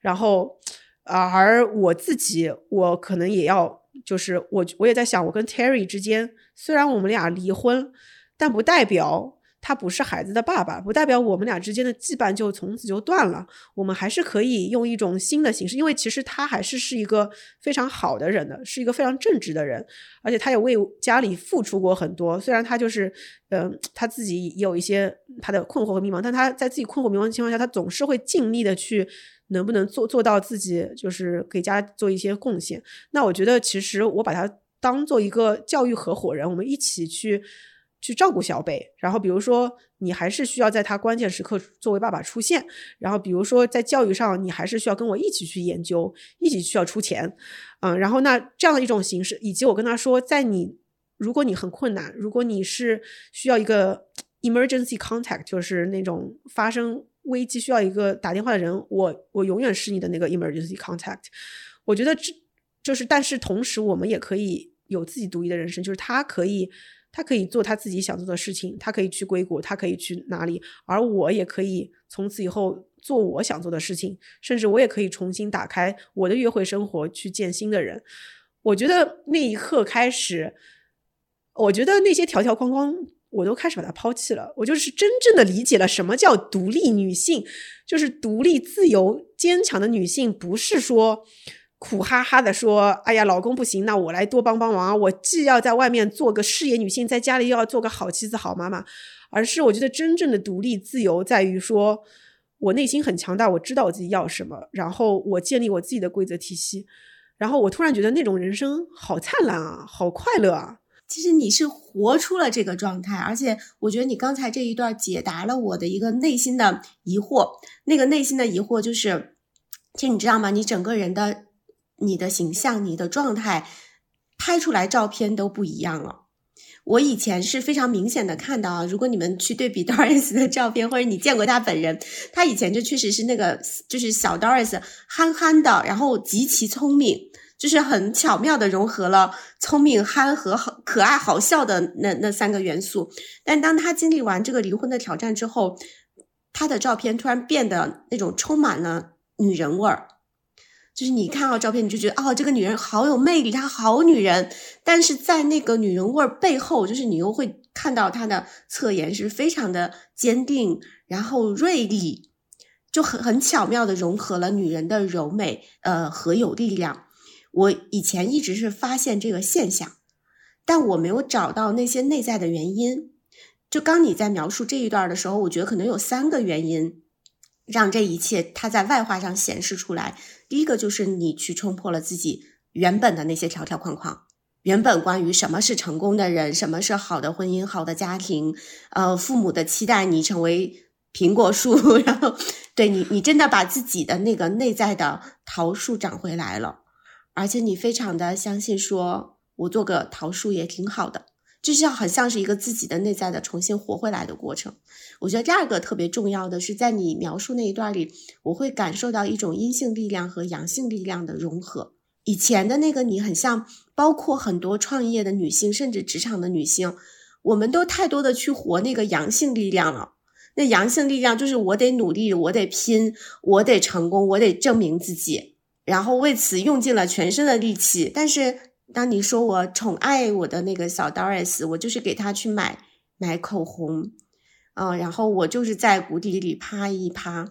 然后，而我自己，我可能也要。就是我，我也在想，我跟 Terry 之间，虽然我们俩离婚，但不代表他不是孩子的爸爸，不代表我们俩之间的羁绊就从此就断了。我们还是可以用一种新的形式，因为其实他还是是一个非常好的人的，是一个非常正直的人，而且他也为家里付出过很多。虽然他就是，嗯，他自己也有一些他的困惑和迷茫，但他在自己困惑迷茫的情况下，他总是会尽力的去。能不能做做到自己就是给家做一些贡献？那我觉得其实我把他当做一个教育合伙人，我们一起去去照顾小北。然后比如说你还是需要在他关键时刻作为爸爸出现。然后比如说在教育上，你还是需要跟我一起去研究，一起需要出钱。嗯，然后那这样的一种形式，以及我跟他说，在你如果你很困难，如果你是需要一个 emergency contact，就是那种发生。危机需要一个打电话的人，我我永远是你的那个 emergency contact。我觉得这就是，但是同时我们也可以有自己独立的人生，就是他可以他可以做他自己想做的事情，他可以去硅谷，他可以去哪里，而我也可以从此以后做我想做的事情，甚至我也可以重新打开我的约会生活，去见新的人。我觉得那一刻开始，我觉得那些条条框框。我都开始把它抛弃了，我就是真正的理解了什么叫独立女性，就是独立、自由、坚强的女性，不是说苦哈哈的说，哎呀，老公不行，那我来多帮帮忙，我既要在外面做个事业女性，在家里又要做个好妻子、好妈妈，而是我觉得真正的独立、自由在于说，我内心很强大，我知道我自己要什么，然后我建立我自己的规则体系，然后我突然觉得那种人生好灿烂啊，好快乐啊。其实你是活出了这个状态，而且我觉得你刚才这一段解答了我的一个内心的疑惑。那个内心的疑惑就是，其实你知道吗？你整个人的、你的形象、你的状态，拍出来照片都不一样了。我以前是非常明显的看到啊，如果你们去对比 Doris 的照片，或者你见过他本人，他以前就确实是那个就是小 Doris，憨憨的，然后极其聪明。就是很巧妙的融合了聪明、憨和好可爱、好笑的那那三个元素。但当他经历完这个离婚的挑战之后，他的照片突然变得那种充满了女人味儿。就是你看到照片，你就觉得哦，这个女人好有魅力，她好女人。但是在那个女人味儿背后，就是你又会看到她的侧颜是非常的坚定，然后锐利，就很很巧妙的融合了女人的柔美，呃和有力量。我以前一直是发现这个现象，但我没有找到那些内在的原因。就刚你在描述这一段的时候，我觉得可能有三个原因让这一切它在外化上显示出来。第一个就是你去冲破了自己原本的那些条条框框，原本关于什么是成功的人，什么是好的婚姻、好的家庭，呃，父母的期待你成为苹果树，(laughs) 然后对你，你真的把自己的那个内在的桃树长回来了。而且你非常的相信，说我做个桃树也挺好的，这是很像是一个自己的内在的重新活回来的过程。我觉得第二个特别重要的是，在你描述那一段里，我会感受到一种阴性力量和阳性力量的融合。以前的那个你很像，包括很多创业的女性，甚至职场的女性，我们都太多的去活那个阳性力量了。那阳性力量就是我得努力，我得拼，我得成功，我得证明自己。然后为此用尽了全身的力气，但是当你说我宠爱我的那个小 Doris，我就是给他去买买口红，嗯，然后我就是在谷底里趴一趴，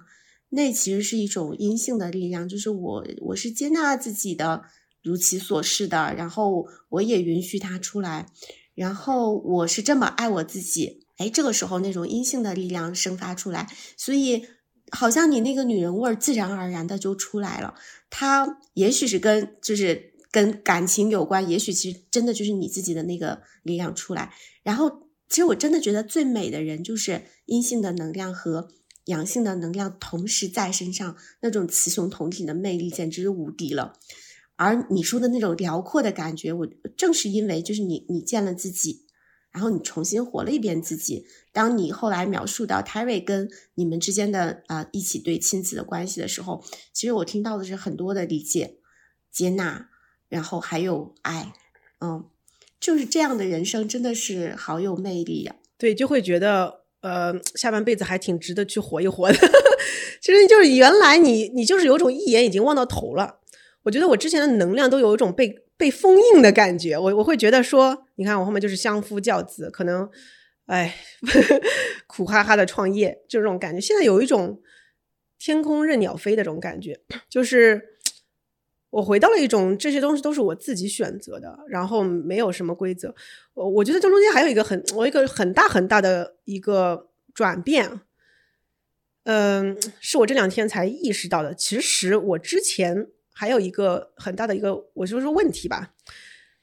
那其实是一种阴性的力量，就是我我是接纳自己的如其所是的，然后我也允许他出来，然后我是这么爱我自己，哎，这个时候那种阴性的力量生发出来，所以好像你那个女人味自然而然的就出来了。它也许是跟就是跟感情有关，也许其实真的就是你自己的那个力量出来。然后，其实我真的觉得最美的人就是阴性的能量和阳性的能量同时在身上，那种雌雄同体的魅力简直是无敌了。而你说的那种辽阔的感觉，我正是因为就是你你见了自己。然后你重新活了一遍自己。当你后来描述到 Terry 跟你们之间的啊一起对亲子的关系的时候，其实我听到的是很多的理解、接纳，然后还有爱。嗯，就是这样的人生真的是好有魅力呀。对，就会觉得呃下半辈子还挺值得去活一活的。(laughs) 其实就是原来你你就是有种一眼已经望到头了。我觉得我之前的能量都有一种被。被封印的感觉，我我会觉得说，你看我后面就是相夫教子，可能，哎，(laughs) 苦哈哈的创业，就这种感觉。现在有一种天空任鸟飞的这种感觉，就是 (sniffs) 我回到了一种这些东西都是我自己选择的，然后没有什么规则。我我觉得这中间还有一个很我一个很大很大的一个转变，嗯，是我这两天才意识到的。其实我之前。还有一个很大的一个，我就是说问题吧，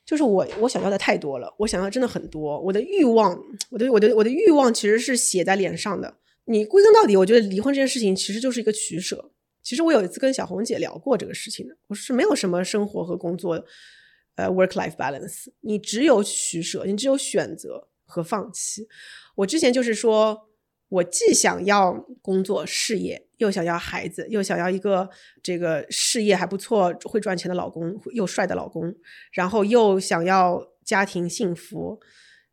就是我我想要的太多了，我想要真的很多，我的欲望，我的我的我的欲望其实是写在脸上的。你归根到底，我觉得离婚这件事情其实就是一个取舍。其实我有一次跟小红姐聊过这个事情的，我是没有什么生活和工作，呃，work life balance，你只有取舍，你只有选择和放弃。我之前就是说。我既想要工作事业，又想要孩子，又想要一个这个事业还不错、会赚钱的老公，又帅的老公，然后又想要家庭幸福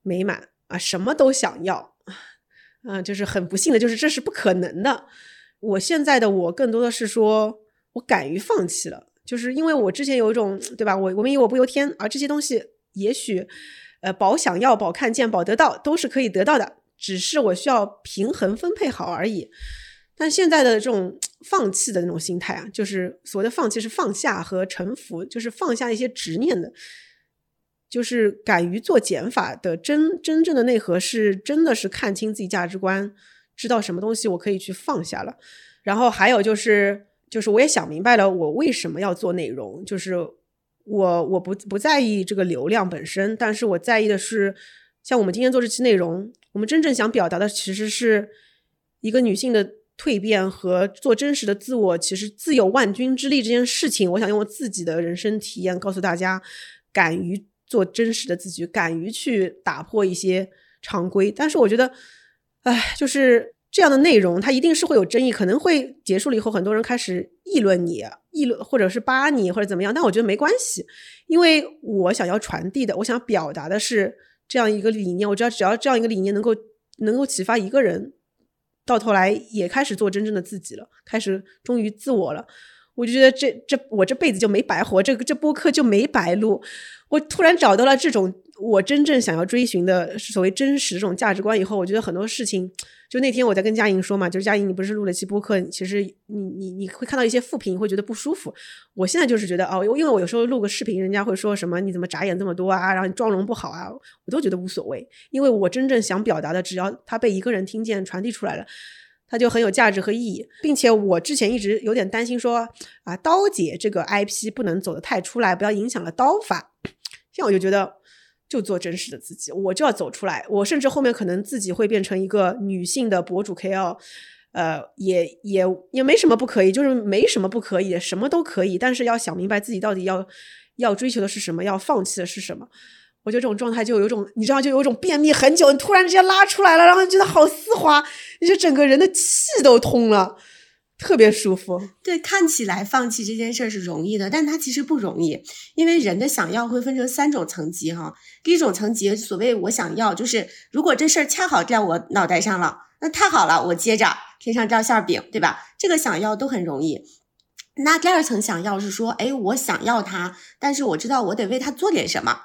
美满啊，什么都想要，嗯，就是很不幸的，就是这是不可能的。我现在的我更多的是说，我敢于放弃了，就是因为我之前有一种对吧，我我们以我不由天，而这些东西也许呃，保想要、保看见、保得到，都是可以得到的。只是我需要平衡分配好而已，但现在的这种放弃的那种心态啊，就是所谓的放弃是放下和臣服，就是放下一些执念的，就是敢于做减法的真真正的内核是真的是看清自己价值观，知道什么东西我可以去放下了。然后还有就是就是我也想明白了，我为什么要做内容，就是我我不不在意这个流量本身，但是我在意的是。像我们今天做这期内容，我们真正想表达的其实是一个女性的蜕变和做真实的自我，其实自有万钧之力这件事情。我想用我自己的人生体验告诉大家：敢于做真实的自己，敢于去打破一些常规。但是我觉得，哎，就是这样的内容，它一定是会有争议，可能会结束了以后，很多人开始议论你，议论或者是扒你或者怎么样。但我觉得没关系，因为我想要传递的，我想表达的是。这样一个理念，我知道，只要这样一个理念能够能够启发一个人，到头来也开始做真正的自己了，开始忠于自我了，我就觉得这这我这辈子就没白活，这个这播客就没白录。我突然找到了这种我真正想要追寻的所谓真实这种价值观以后，我觉得很多事情。就那天我在跟佳莹说嘛，就是佳莹，你不是录了期播客，其实你你你会看到一些负评，你会觉得不舒服。我现在就是觉得哦，因为我有时候录个视频，人家会说什么你怎么眨眼这么多啊，然后你妆容不好啊，我都觉得无所谓，因为我真正想表达的，只要他被一个人听见，传递出来了，他就很有价值和意义。并且我之前一直有点担心说啊，刀姐这个 IP 不能走得太出来，不要影响了刀法。现在我就觉得。就做真实的自己，我就要走出来。我甚至后面可能自己会变成一个女性的博主 KOL，呃，也也也没什么不可以，就是没什么不可以，什么都可以。但是要想明白自己到底要要追求的是什么，要放弃的是什么。我觉得这种状态就有种，你知道，就有种便秘很久，你突然之间拉出来了，然后觉得好丝滑，你就整个人的气都通了。特别舒服，对，看起来放弃这件事儿是容易的，但它其实不容易，因为人的想要会分成三种层级哈。第一种层级，所谓我想要，就是如果这事儿恰好掉我脑袋上了，那太好了，我接着天上掉馅饼，对吧？这个想要都很容易。那第二层想要是说，哎，我想要它，但是我知道我得为它做点什么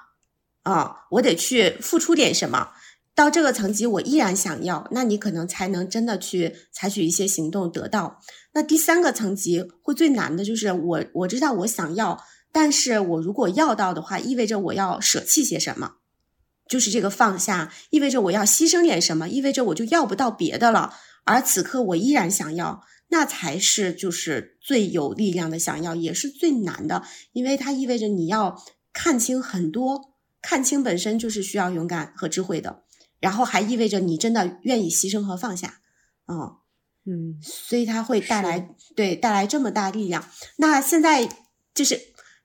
啊，我得去付出点什么。到这个层级，我依然想要，那你可能才能真的去采取一些行动得到。那第三个层级会最难的就是我我知道我想要，但是我如果要到的话，意味着我要舍弃些什么，就是这个放下，意味着我要牺牲点什么，意味着我就要不到别的了，而此刻我依然想要，那才是就是最有力量的想要，也是最难的，因为它意味着你要看清很多，看清本身就是需要勇敢和智慧的，然后还意味着你真的愿意牺牲和放下，嗯。嗯，所以它会带来对带来这么大力量。那现在就是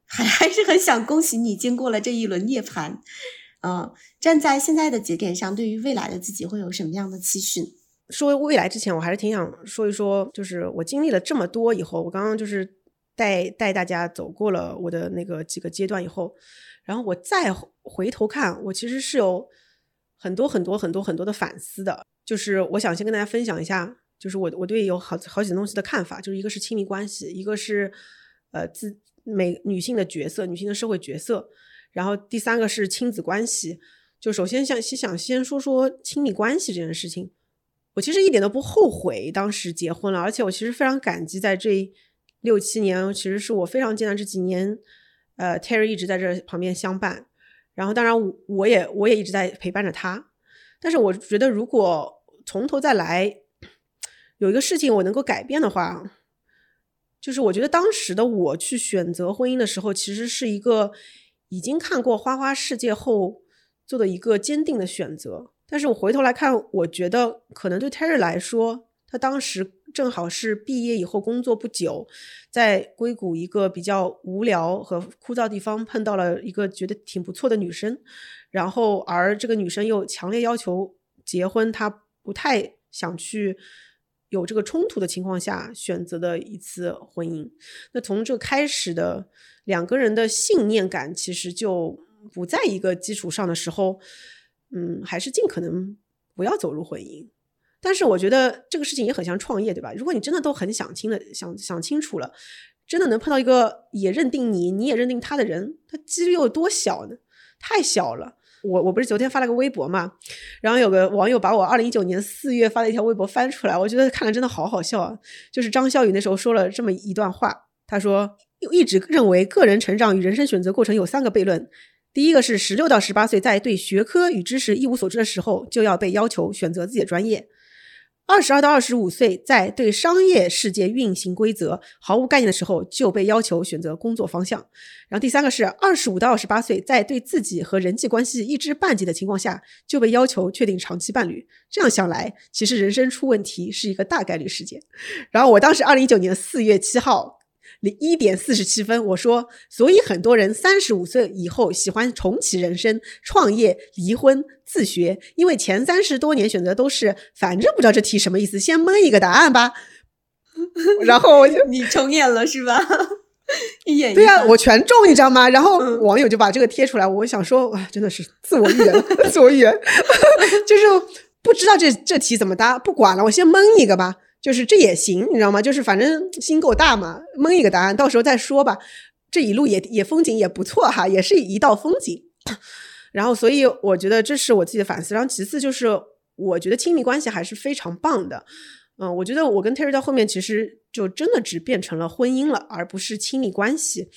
还 (laughs) 还是很想恭喜你，经过了这一轮涅槃。嗯，站在现在的节点上，对于未来的自己会有什么样的期许？说未来之前，我还是挺想说一说，就是我经历了这么多以后，我刚刚就是带带大家走过了我的那个几个阶段以后，然后我再回头看，我其实是有很多很多很多很多的反思的。就是我想先跟大家分享一下，就是我我对有好好几东西的看法，就是一个是亲密关系，一个是呃自每女性的角色，女性的社会角色。然后第三个是亲子关系，就首先想先想先说说亲密关系这件事情。我其实一点都不后悔当时结婚了，而且我其实非常感激在这六七年，其实是我非常艰难这几年，呃，Terry 一直在这旁边相伴。然后当然我也我也一直在陪伴着他。但是我觉得如果从头再来，有一个事情我能够改变的话，就是我觉得当时的我去选择婚姻的时候，其实是一个。已经看过花花世界后做的一个坚定的选择，但是我回头来看，我觉得可能对 Terry 来说，他当时正好是毕业以后工作不久，在硅谷一个比较无聊和枯燥地方碰到了一个觉得挺不错的女生，然后而这个女生又强烈要求结婚，他不太想去。有这个冲突的情况下选择的一次婚姻，那从这开始的两个人的信念感其实就不在一个基础上的时候，嗯，还是尽可能不要走入婚姻。但是我觉得这个事情也很像创业，对吧？如果你真的都很想清了，想想清楚了，真的能碰到一个也认定你，你也认定他的人，他几率有多小呢？太小了。我我不是昨天发了个微博嘛，然后有个网友把我二零一九年四月发的一条微博翻出来，我觉得看了真的好好笑啊。就是张笑宇那时候说了这么一段话，他说一直认为个人成长与人生选择过程有三个悖论，第一个是十六到十八岁在对学科与知识一无所知的时候就要被要求选择自己的专业。二十二到二十五岁，在对商业世界运行规则毫无概念的时候，就被要求选择工作方向。然后第三个是二十五到二十八岁，在对自己和人际关系一知半解的情况下，就被要求确定长期伴侣。这样想来，其实人生出问题是一个大概率事件。然后我当时二零一九年四月七号。一点四十七分，我说，所以很多人三十五岁以后喜欢重启人生、创业、离婚、自学，因为前三十多年选择都是反正不知道这题什么意思，先蒙一个答案吧。(laughs) 然后我就你重演了是吧？一演对呀，我全中，你知道吗？然后网友就把这个贴出来，我想说，哇，真的是自我预言，(laughs) 自我预言，(laughs) 就是不知道这这题怎么答，不管了，我先蒙一个吧。就是这也行，你知道吗？就是反正心够大嘛，蒙一个答案，到时候再说吧。这一路也也风景也不错哈，也是一道风景。(clears throat) 然后，所以我觉得这是我自己的反思。然后，其次就是我觉得亲密关系还是非常棒的。嗯，我觉得我跟 Terry 到后面其实就真的只变成了婚姻了，而不是亲密关系。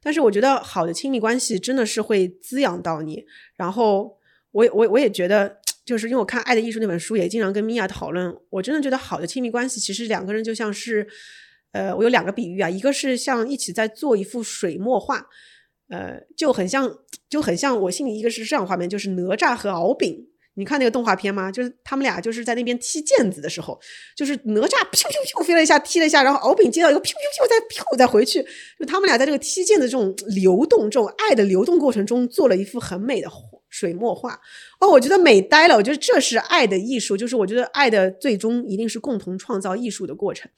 但是我觉得好的亲密关系真的是会滋养到你。然后，我我我也觉得。就是因为我看《爱的艺术》那本书，也经常跟米娅讨论。我真的觉得好的亲密关系，其实两个人就像是，呃，我有两个比喻啊，一个是像一起在做一幅水墨画，呃，就很像，就很像我心里一个是这样画面，就是哪吒和敖丙。你看那个动画片吗？就是他们俩就是在那边踢毽子的时候，就是哪吒咻咻咻飞了一下，踢了一下，然后敖丙接到一个咻咻咻再咻再回去，就他们俩在这个踢毽子这种流动、这种爱的流动过程中，做了一幅很美的水墨画。哦，我觉得美呆了！我觉得这是爱的艺术，就是我觉得爱的最终一定是共同创造艺术的过程。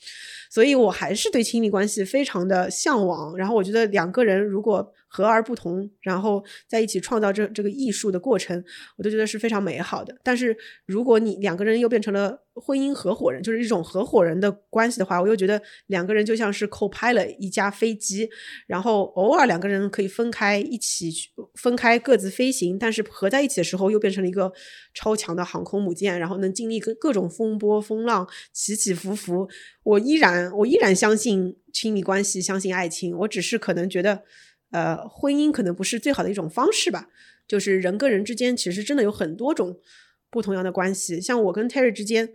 所以我还是对亲密关系非常的向往。然后我觉得两个人如果。和而不同，然后在一起创造这这个艺术的过程，我都觉得是非常美好的。但是如果你两个人又变成了婚姻合伙人，就是一种合伙人的关系的话，我又觉得两个人就像是 co-pilot 一架飞机，然后偶尔两个人可以分开一起去分开各自飞行，但是合在一起的时候又变成了一个超强的航空母舰，然后能经历各各种风波风浪起起伏伏。我依然我依然相信亲密关系，相信爱情。我只是可能觉得。呃，婚姻可能不是最好的一种方式吧。就是人跟人之间其实真的有很多种不同样的关系。像我跟 Terry 之间，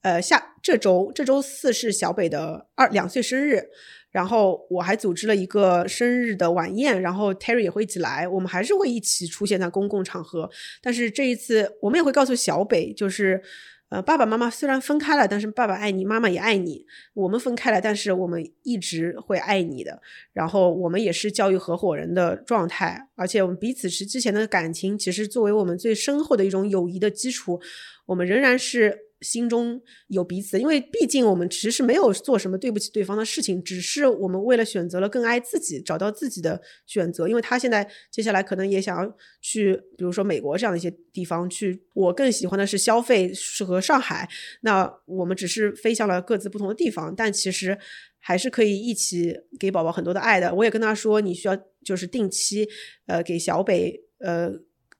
呃，下这周这周四是小北的二两岁生日，然后我还组织了一个生日的晚宴，然后 Terry 也会一起来，我们还是会一起出现在公共场合。但是这一次，我们也会告诉小北，就是。呃，爸爸妈妈虽然分开了，但是爸爸爱你，妈妈也爱你。我们分开了，但是我们一直会爱你的。然后我们也是教育合伙人的状态，而且我们彼此是之前的感情，其实作为我们最深厚的一种友谊的基础，我们仍然是。心中有彼此，因为毕竟我们其实是没有做什么对不起对方的事情，只是我们为了选择了更爱自己，找到自己的选择。因为他现在接下来可能也想要去，比如说美国这样的一些地方去。我更喜欢的是消费，适合上海。那我们只是飞向了各自不同的地方，但其实还是可以一起给宝宝很多的爱的。我也跟他说，你需要就是定期呃给小北呃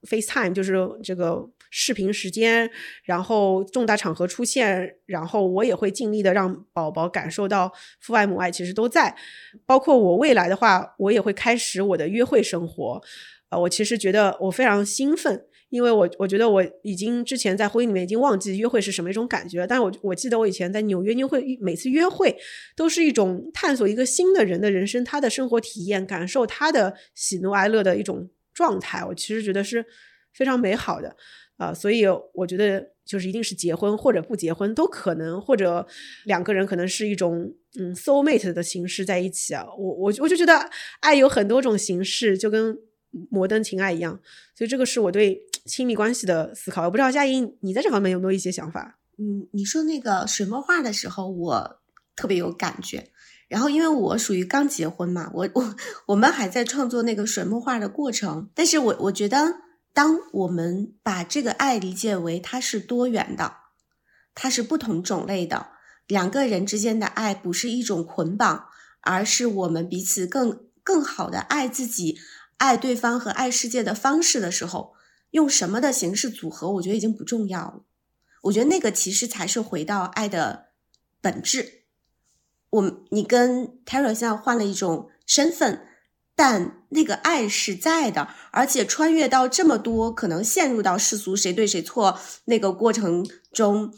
FaceTime，就是这个。视频时间，然后重大场合出现，然后我也会尽力的让宝宝感受到父爱母爱其实都在，包括我未来的话，我也会开始我的约会生活。呃，我其实觉得我非常兴奋，因为我我觉得我已经之前在婚姻里面已经忘记约会是什么一种感觉，但我我记得我以前在纽约约会，每次约会都是一种探索一个新的人的人生，他的生活体验，感受他的喜怒哀乐的一种状态。我其实觉得是非常美好的。啊，所以我觉得就是一定是结婚或者不结婚都可能，或者两个人可能是一种嗯 soul mate 的形式在一起啊。我我我就觉得爱有很多种形式，就跟摩登情爱一样。所以这个是我对亲密关系的思考。我不知道佳音你在这方面有没有一些想法？嗯，你说那个水墨画的时候，我特别有感觉。然后因为我属于刚结婚嘛，我我我们还在创作那个水墨画的过程，但是我我觉得。当我们把这个爱理解为它是多元的，它是不同种类的，两个人之间的爱不是一种捆绑，而是我们彼此更更好的爱自己、爱对方和爱世界的方式的时候，用什么的形式组合，我觉得已经不重要了。我觉得那个其实才是回到爱的本质。我你跟 Tara 现在换了一种身份。但那个爱是在的，而且穿越到这么多可能陷入到世俗谁对谁错那个过程中，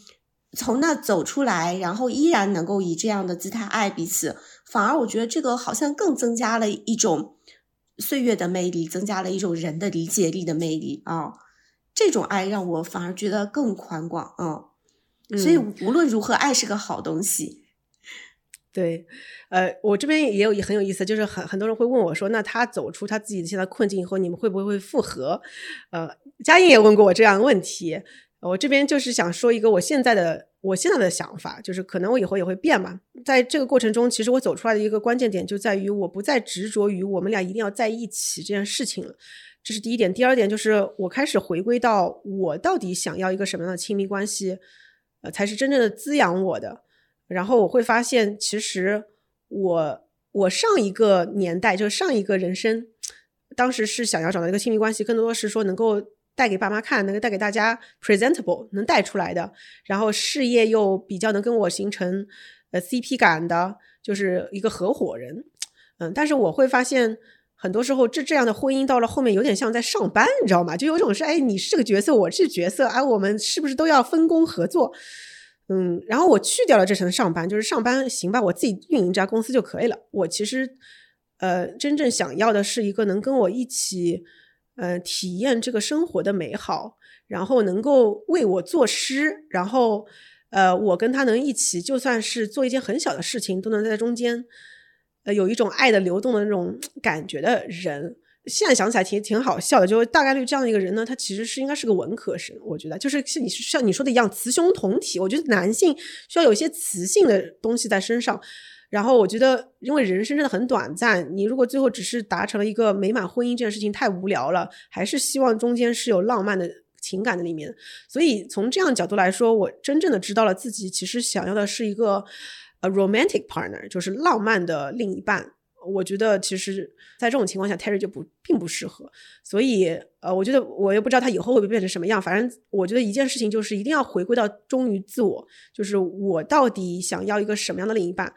从那走出来，然后依然能够以这样的姿态爱彼此，反而我觉得这个好像更增加了一种岁月的魅力，增加了一种人的理解力的魅力啊！这种爱让我反而觉得更宽广啊！所以无论如何，爱是个好东西。对，呃，我这边也有很有意思，就是很很多人会问我说，那他走出他自己的现在困境以后，你们会不会会复合？呃，佳音也问过我这样的问题，我这边就是想说一个我现在的我现在的想法，就是可能我以后也会变嘛。在这个过程中，其实我走出来的一个关键点就在于，我不再执着于我们俩一定要在一起这件事情了，这是第一点。第二点就是我开始回归到我到底想要一个什么样的亲密关系，呃，才是真正的滋养我的。然后我会发现，其实我我上一个年代，就是上一个人生，当时是想要找到一个亲密关系，更多是说能够带给爸妈看，能够带给大家 presentable，能带出来的，然后事业又比较能跟我形成呃 CP 感的，就是一个合伙人。嗯，但是我会发现，很多时候这这样的婚姻到了后面，有点像在上班，你知道吗？就有种是，哎，你是这个角色，我是角色，哎，我们是不是都要分工合作？嗯，然后我去掉了这层上班，就是上班行吧，我自己运营这家公司就可以了。我其实，呃，真正想要的是一个能跟我一起，呃，体验这个生活的美好，然后能够为我作诗，然后，呃，我跟他能一起，就算是做一件很小的事情，都能在中间，呃，有一种爱的流动的那种感觉的人。现在想起来挺挺好笑的，就大概率这样的一个人呢，他其实是应该是个文科生，我觉得就是像你像你说的一样，雌雄同体。我觉得男性需要有一些雌性的东西在身上，然后我觉得因为人生真的很短暂，你如果最后只是达成了一个美满婚姻这件事情太无聊了，还是希望中间是有浪漫的情感的里面。所以从这样角度来说，我真正的知道了自己其实想要的是一个呃 romantic partner，就是浪漫的另一半。我觉得其实，在这种情况下，Terry 就不并不适合。所以，呃，我觉得我也不知道他以后会变成什么样。反正我觉得一件事情就是一定要回归到忠于自我，就是我到底想要一个什么样的另一半，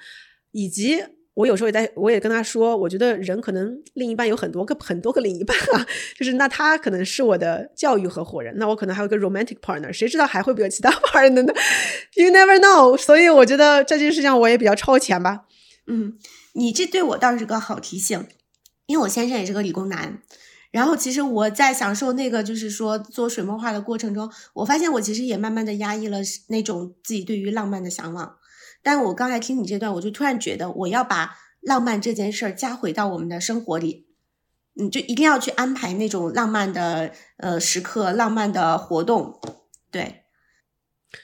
以及我有时候也在，我也跟他说，我觉得人可能另一半有很多个很多个另一半啊，(laughs) 就是那他可能是我的教育合伙人，那我可能还有个 romantic partner，谁知道还会不会有其他 (laughs) partner 呢？You never know。所以我觉得这件事情我也比较超前吧。嗯，你这对我倒是个好提醒，因为我先生也是个理工男。然后其实我在享受那个就是说做水墨画的过程中，我发现我其实也慢慢的压抑了那种自己对于浪漫的向往。但我刚才听你这段，我就突然觉得我要把浪漫这件事儿加回到我们的生活里，你就一定要去安排那种浪漫的呃时刻、浪漫的活动，对，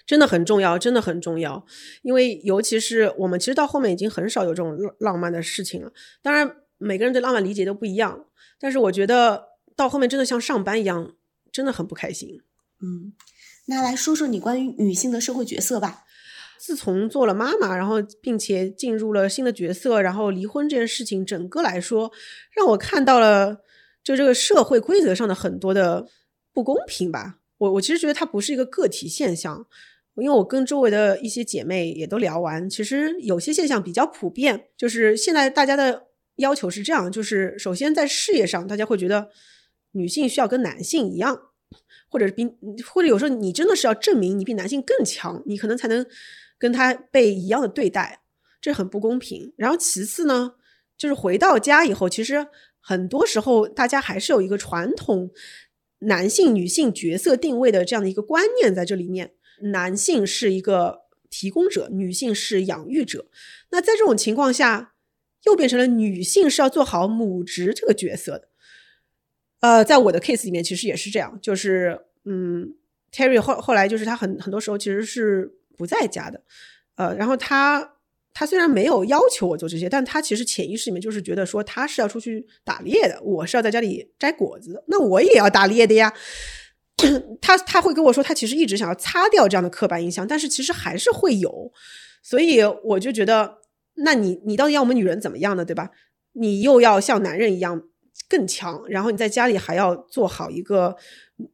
真的很重要，真的很重要。因为尤其是我们其实到后面已经很少有这种浪漫的事情了。当然，每个人对浪漫理解都不一样。但是我觉得到后面真的像上班一样，真的很不开心。嗯，那来说说你关于女性的社会角色吧。自从做了妈妈，然后并且进入了新的角色，然后离婚这件事情，整个来说让我看到了就这个社会规则上的很多的不公平吧。我我其实觉得它不是一个个体现象，因为我跟周围的一些姐妹也都聊完，其实有些现象比较普遍，就是现在大家的。要求是这样，就是首先在事业上，大家会觉得女性需要跟男性一样，或者是比，或者有时候你真的是要证明你比男性更强，你可能才能跟他被一样的对待，这很不公平。然后其次呢，就是回到家以后，其实很多时候大家还是有一个传统男性女性角色定位的这样的一个观念在这里面，男性是一个提供者，女性是养育者。那在这种情况下。又变成了女性是要做好母职这个角色的，呃，在我的 case 里面其实也是这样，就是嗯，Terry 后后来就是他很很多时候其实是不在家的，呃，然后他他虽然没有要求我做这些，但他其实潜意识里面就是觉得说他是要出去打猎的，我是要在家里摘果子，那我也要打猎的呀。他他会跟我说，他其实一直想要擦掉这样的刻板印象，但是其实还是会有，所以我就觉得。那你你到底要我们女人怎么样呢？对吧？你又要像男人一样更强，然后你在家里还要做好一个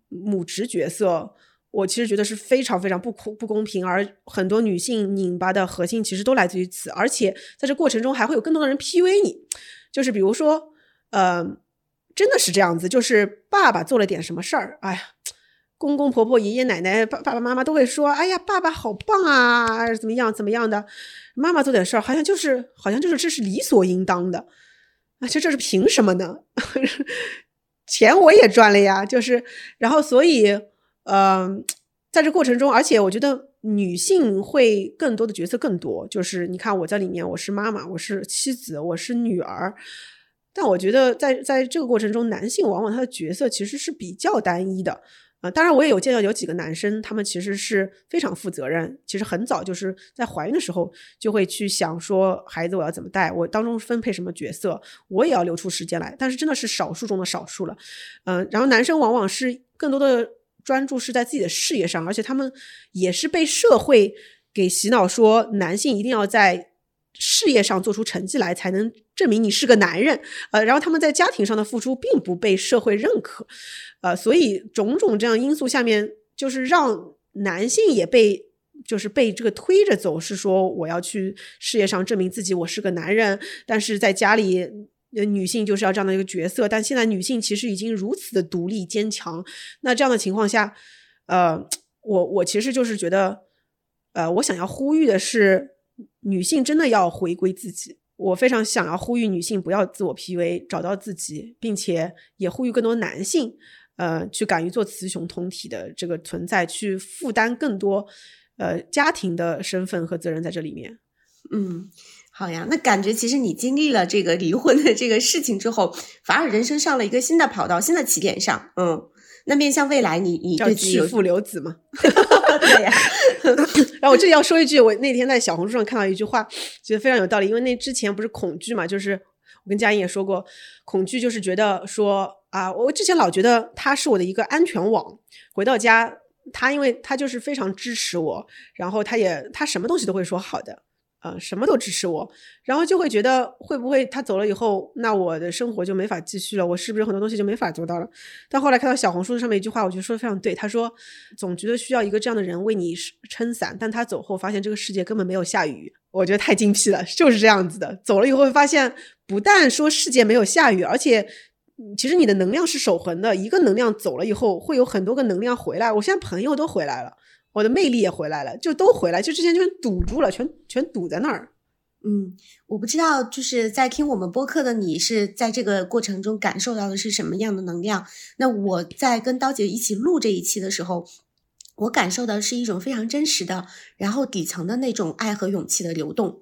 母职角色，我其实觉得是非常非常不不不公平。而很多女性拧巴的核心其实都来自于此，而且在这过程中还会有更多的人 PUA 你，就是比如说，呃，真的是这样子，就是爸爸做了点什么事儿，哎呀。公公婆婆、爷爷奶奶、爸爸爸妈妈都会说：“哎呀，爸爸好棒啊，怎么样怎么样的？”妈妈做点事儿，好像就是好像就是这是理所应当的，啊，这这是凭什么呢？(laughs) 钱我也赚了呀，就是然后所以，嗯，在这过程中，而且我觉得女性会更多的角色更多，就是你看我在里面，我是妈妈，我是妻子，我是女儿，但我觉得在在这个过程中，男性往往他的角色其实是比较单一的。啊，当然我也有见到有几个男生，他们其实是非常负责任，其实很早就是在怀孕的时候就会去想说孩子我要怎么带，我当中分配什么角色，我也要留出时间来。但是真的是少数中的少数了，嗯，然后男生往往是更多的专注是在自己的事业上，而且他们也是被社会给洗脑说男性一定要在。事业上做出成绩来，才能证明你是个男人。呃，然后他们在家庭上的付出并不被社会认可，呃，所以种种这样因素下面，就是让男性也被就是被这个推着走，是说我要去事业上证明自己，我是个男人。但是在家里，女性就是要这样的一个角色。但现在女性其实已经如此的独立坚强，那这样的情况下，呃，我我其实就是觉得，呃，我想要呼吁的是。女性真的要回归自己，我非常想要呼吁女性不要自我 PUA，找到自己，并且也呼吁更多男性，呃，去敢于做雌雄同体的这个存在，去负担更多，呃，家庭的身份和责任在这里面。嗯，好呀，那感觉其实你经历了这个离婚的这个事情之后，反而人生上了一个新的跑道，新的起点上。嗯。那面向未来，你你叫弃父留子吗？(laughs) 对呀。(laughs) 然后我这里要说一句，我那天在小红书上看到一句话，觉得非常有道理。因为那之前不是恐惧嘛，就是我跟佳音也说过，恐惧就是觉得说啊，我之前老觉得他是我的一个安全网。回到家，他因为他就是非常支持我，然后他也他什么东西都会说好的。呃，什么都支持我，然后就会觉得会不会他走了以后，那我的生活就没法继续了，我是不是很多东西就没法做到了？但后来看到小红书上面一句话，我觉得说的非常对，他说总觉得需要一个这样的人为你撑伞，但他走后发现这个世界根本没有下雨，我觉得太精辟了，就是这样子的。走了以后会发现，不但说世界没有下雨，而且其实你的能量是守恒的，一个能量走了以后，会有很多个能量回来。我现在朋友都回来了。我的魅力也回来了，就都回来，就之前全堵住了，全全堵在那儿。嗯，我不知道，就是在听我们播客的你是在这个过程中感受到的是什么样的能量？那我在跟刀姐一起录这一期的时候，我感受的是一种非常真实的，然后底层的那种爱和勇气的流动。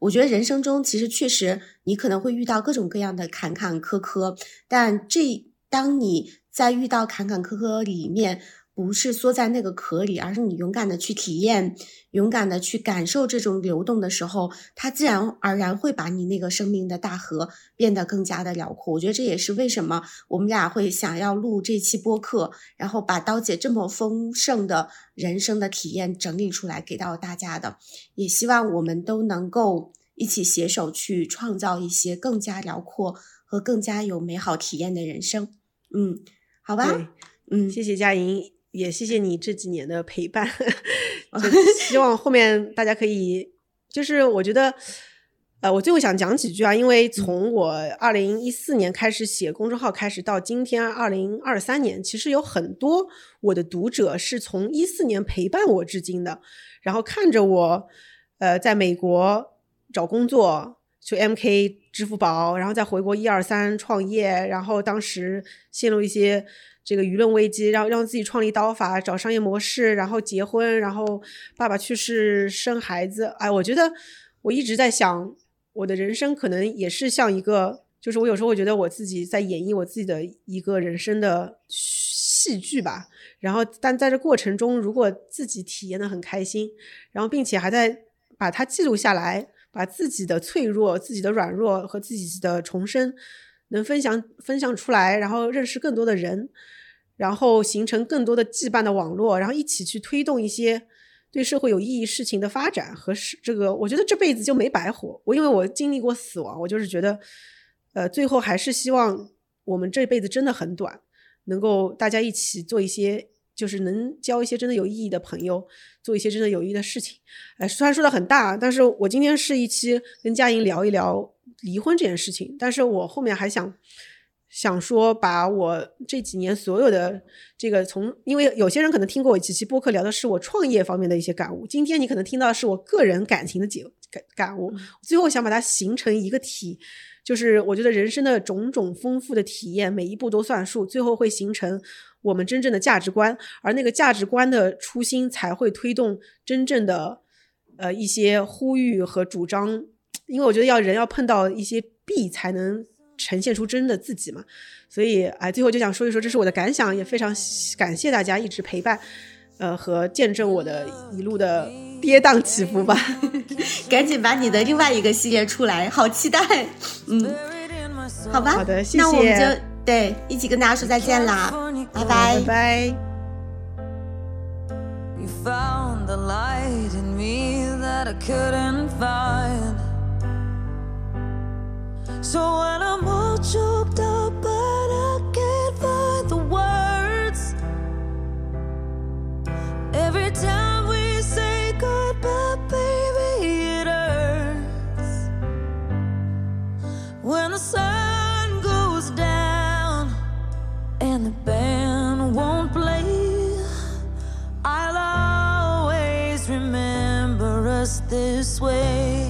我觉得人生中其实确实你可能会遇到各种各样的坎坎坷坷，但这当你在遇到坎坎坷坷里面。不是缩在那个壳里，而是你勇敢的去体验，勇敢的去感受这种流动的时候，它自然而然会把你那个生命的大河变得更加的辽阔。我觉得这也是为什么我们俩会想要录这期播客，然后把刀姐这么丰盛的人生的体验整理出来给到大家的。也希望我们都能够一起携手去创造一些更加辽阔和更加有美好体验的人生。嗯，好吧，嗯，谢谢佳莹。也谢谢你这几年的陪伴，(laughs) 希望后面大家可以，就是我觉得，呃，我最后想讲几句啊，因为从我二零一四年开始写公众号开始到今天二零二三年，其实有很多我的读者是从一四年陪伴我至今的，然后看着我，呃，在美国找工作，去 MK 支付宝，然后再回国一二三创业，然后当时陷入一些。这个舆论危机，让让自己创立刀法，找商业模式，然后结婚，然后爸爸去世，生孩子。哎，我觉得我一直在想，我的人生可能也是像一个，就是我有时候会觉得我自己在演绎我自己的一个人生的戏剧吧。然后，但在这过程中，如果自己体验的很开心，然后并且还在把它记录下来，把自己的脆弱、自己的软弱和自己的重生。能分享分享出来，然后认识更多的人，然后形成更多的羁绊的网络，然后一起去推动一些对社会有意义事情的发展和是这个，我觉得这辈子就没白活。我因为我经历过死亡，我就是觉得，呃，最后还是希望我们这辈子真的很短，能够大家一起做一些，就是能交一些真的有意义的朋友，做一些真的有意义的事情。哎，虽然说的很大，但是我今天是一期跟佳莹聊一聊。离婚这件事情，但是我后面还想想说，把我这几年所有的这个从，因为有些人可能听过我几期播客，聊的是我创业方面的一些感悟。今天你可能听到的是我个人感情的解感感悟。最后想把它形成一个体，就是我觉得人生的种种丰富的体验，每一步都算数，最后会形成我们真正的价值观，而那个价值观的初心才会推动真正的呃一些呼吁和主张。因为我觉得要人要碰到一些弊才能呈现出真的自己嘛，所以哎，最后就想说一说，这是我的感想，也非常感谢大家一直陪伴，呃，和见证我的一路的跌宕起伏吧。(laughs) 赶紧把你的另外一个系列出来，好期待。嗯，好吧，好的，谢谢。那我们就对一起跟大家说再见啦，拜拜，拜拜。So when I'm all choked up, but I Every time we say goodbye, baby, it hurts. When the sun goes down and the band won't play, I'll always remember us this way.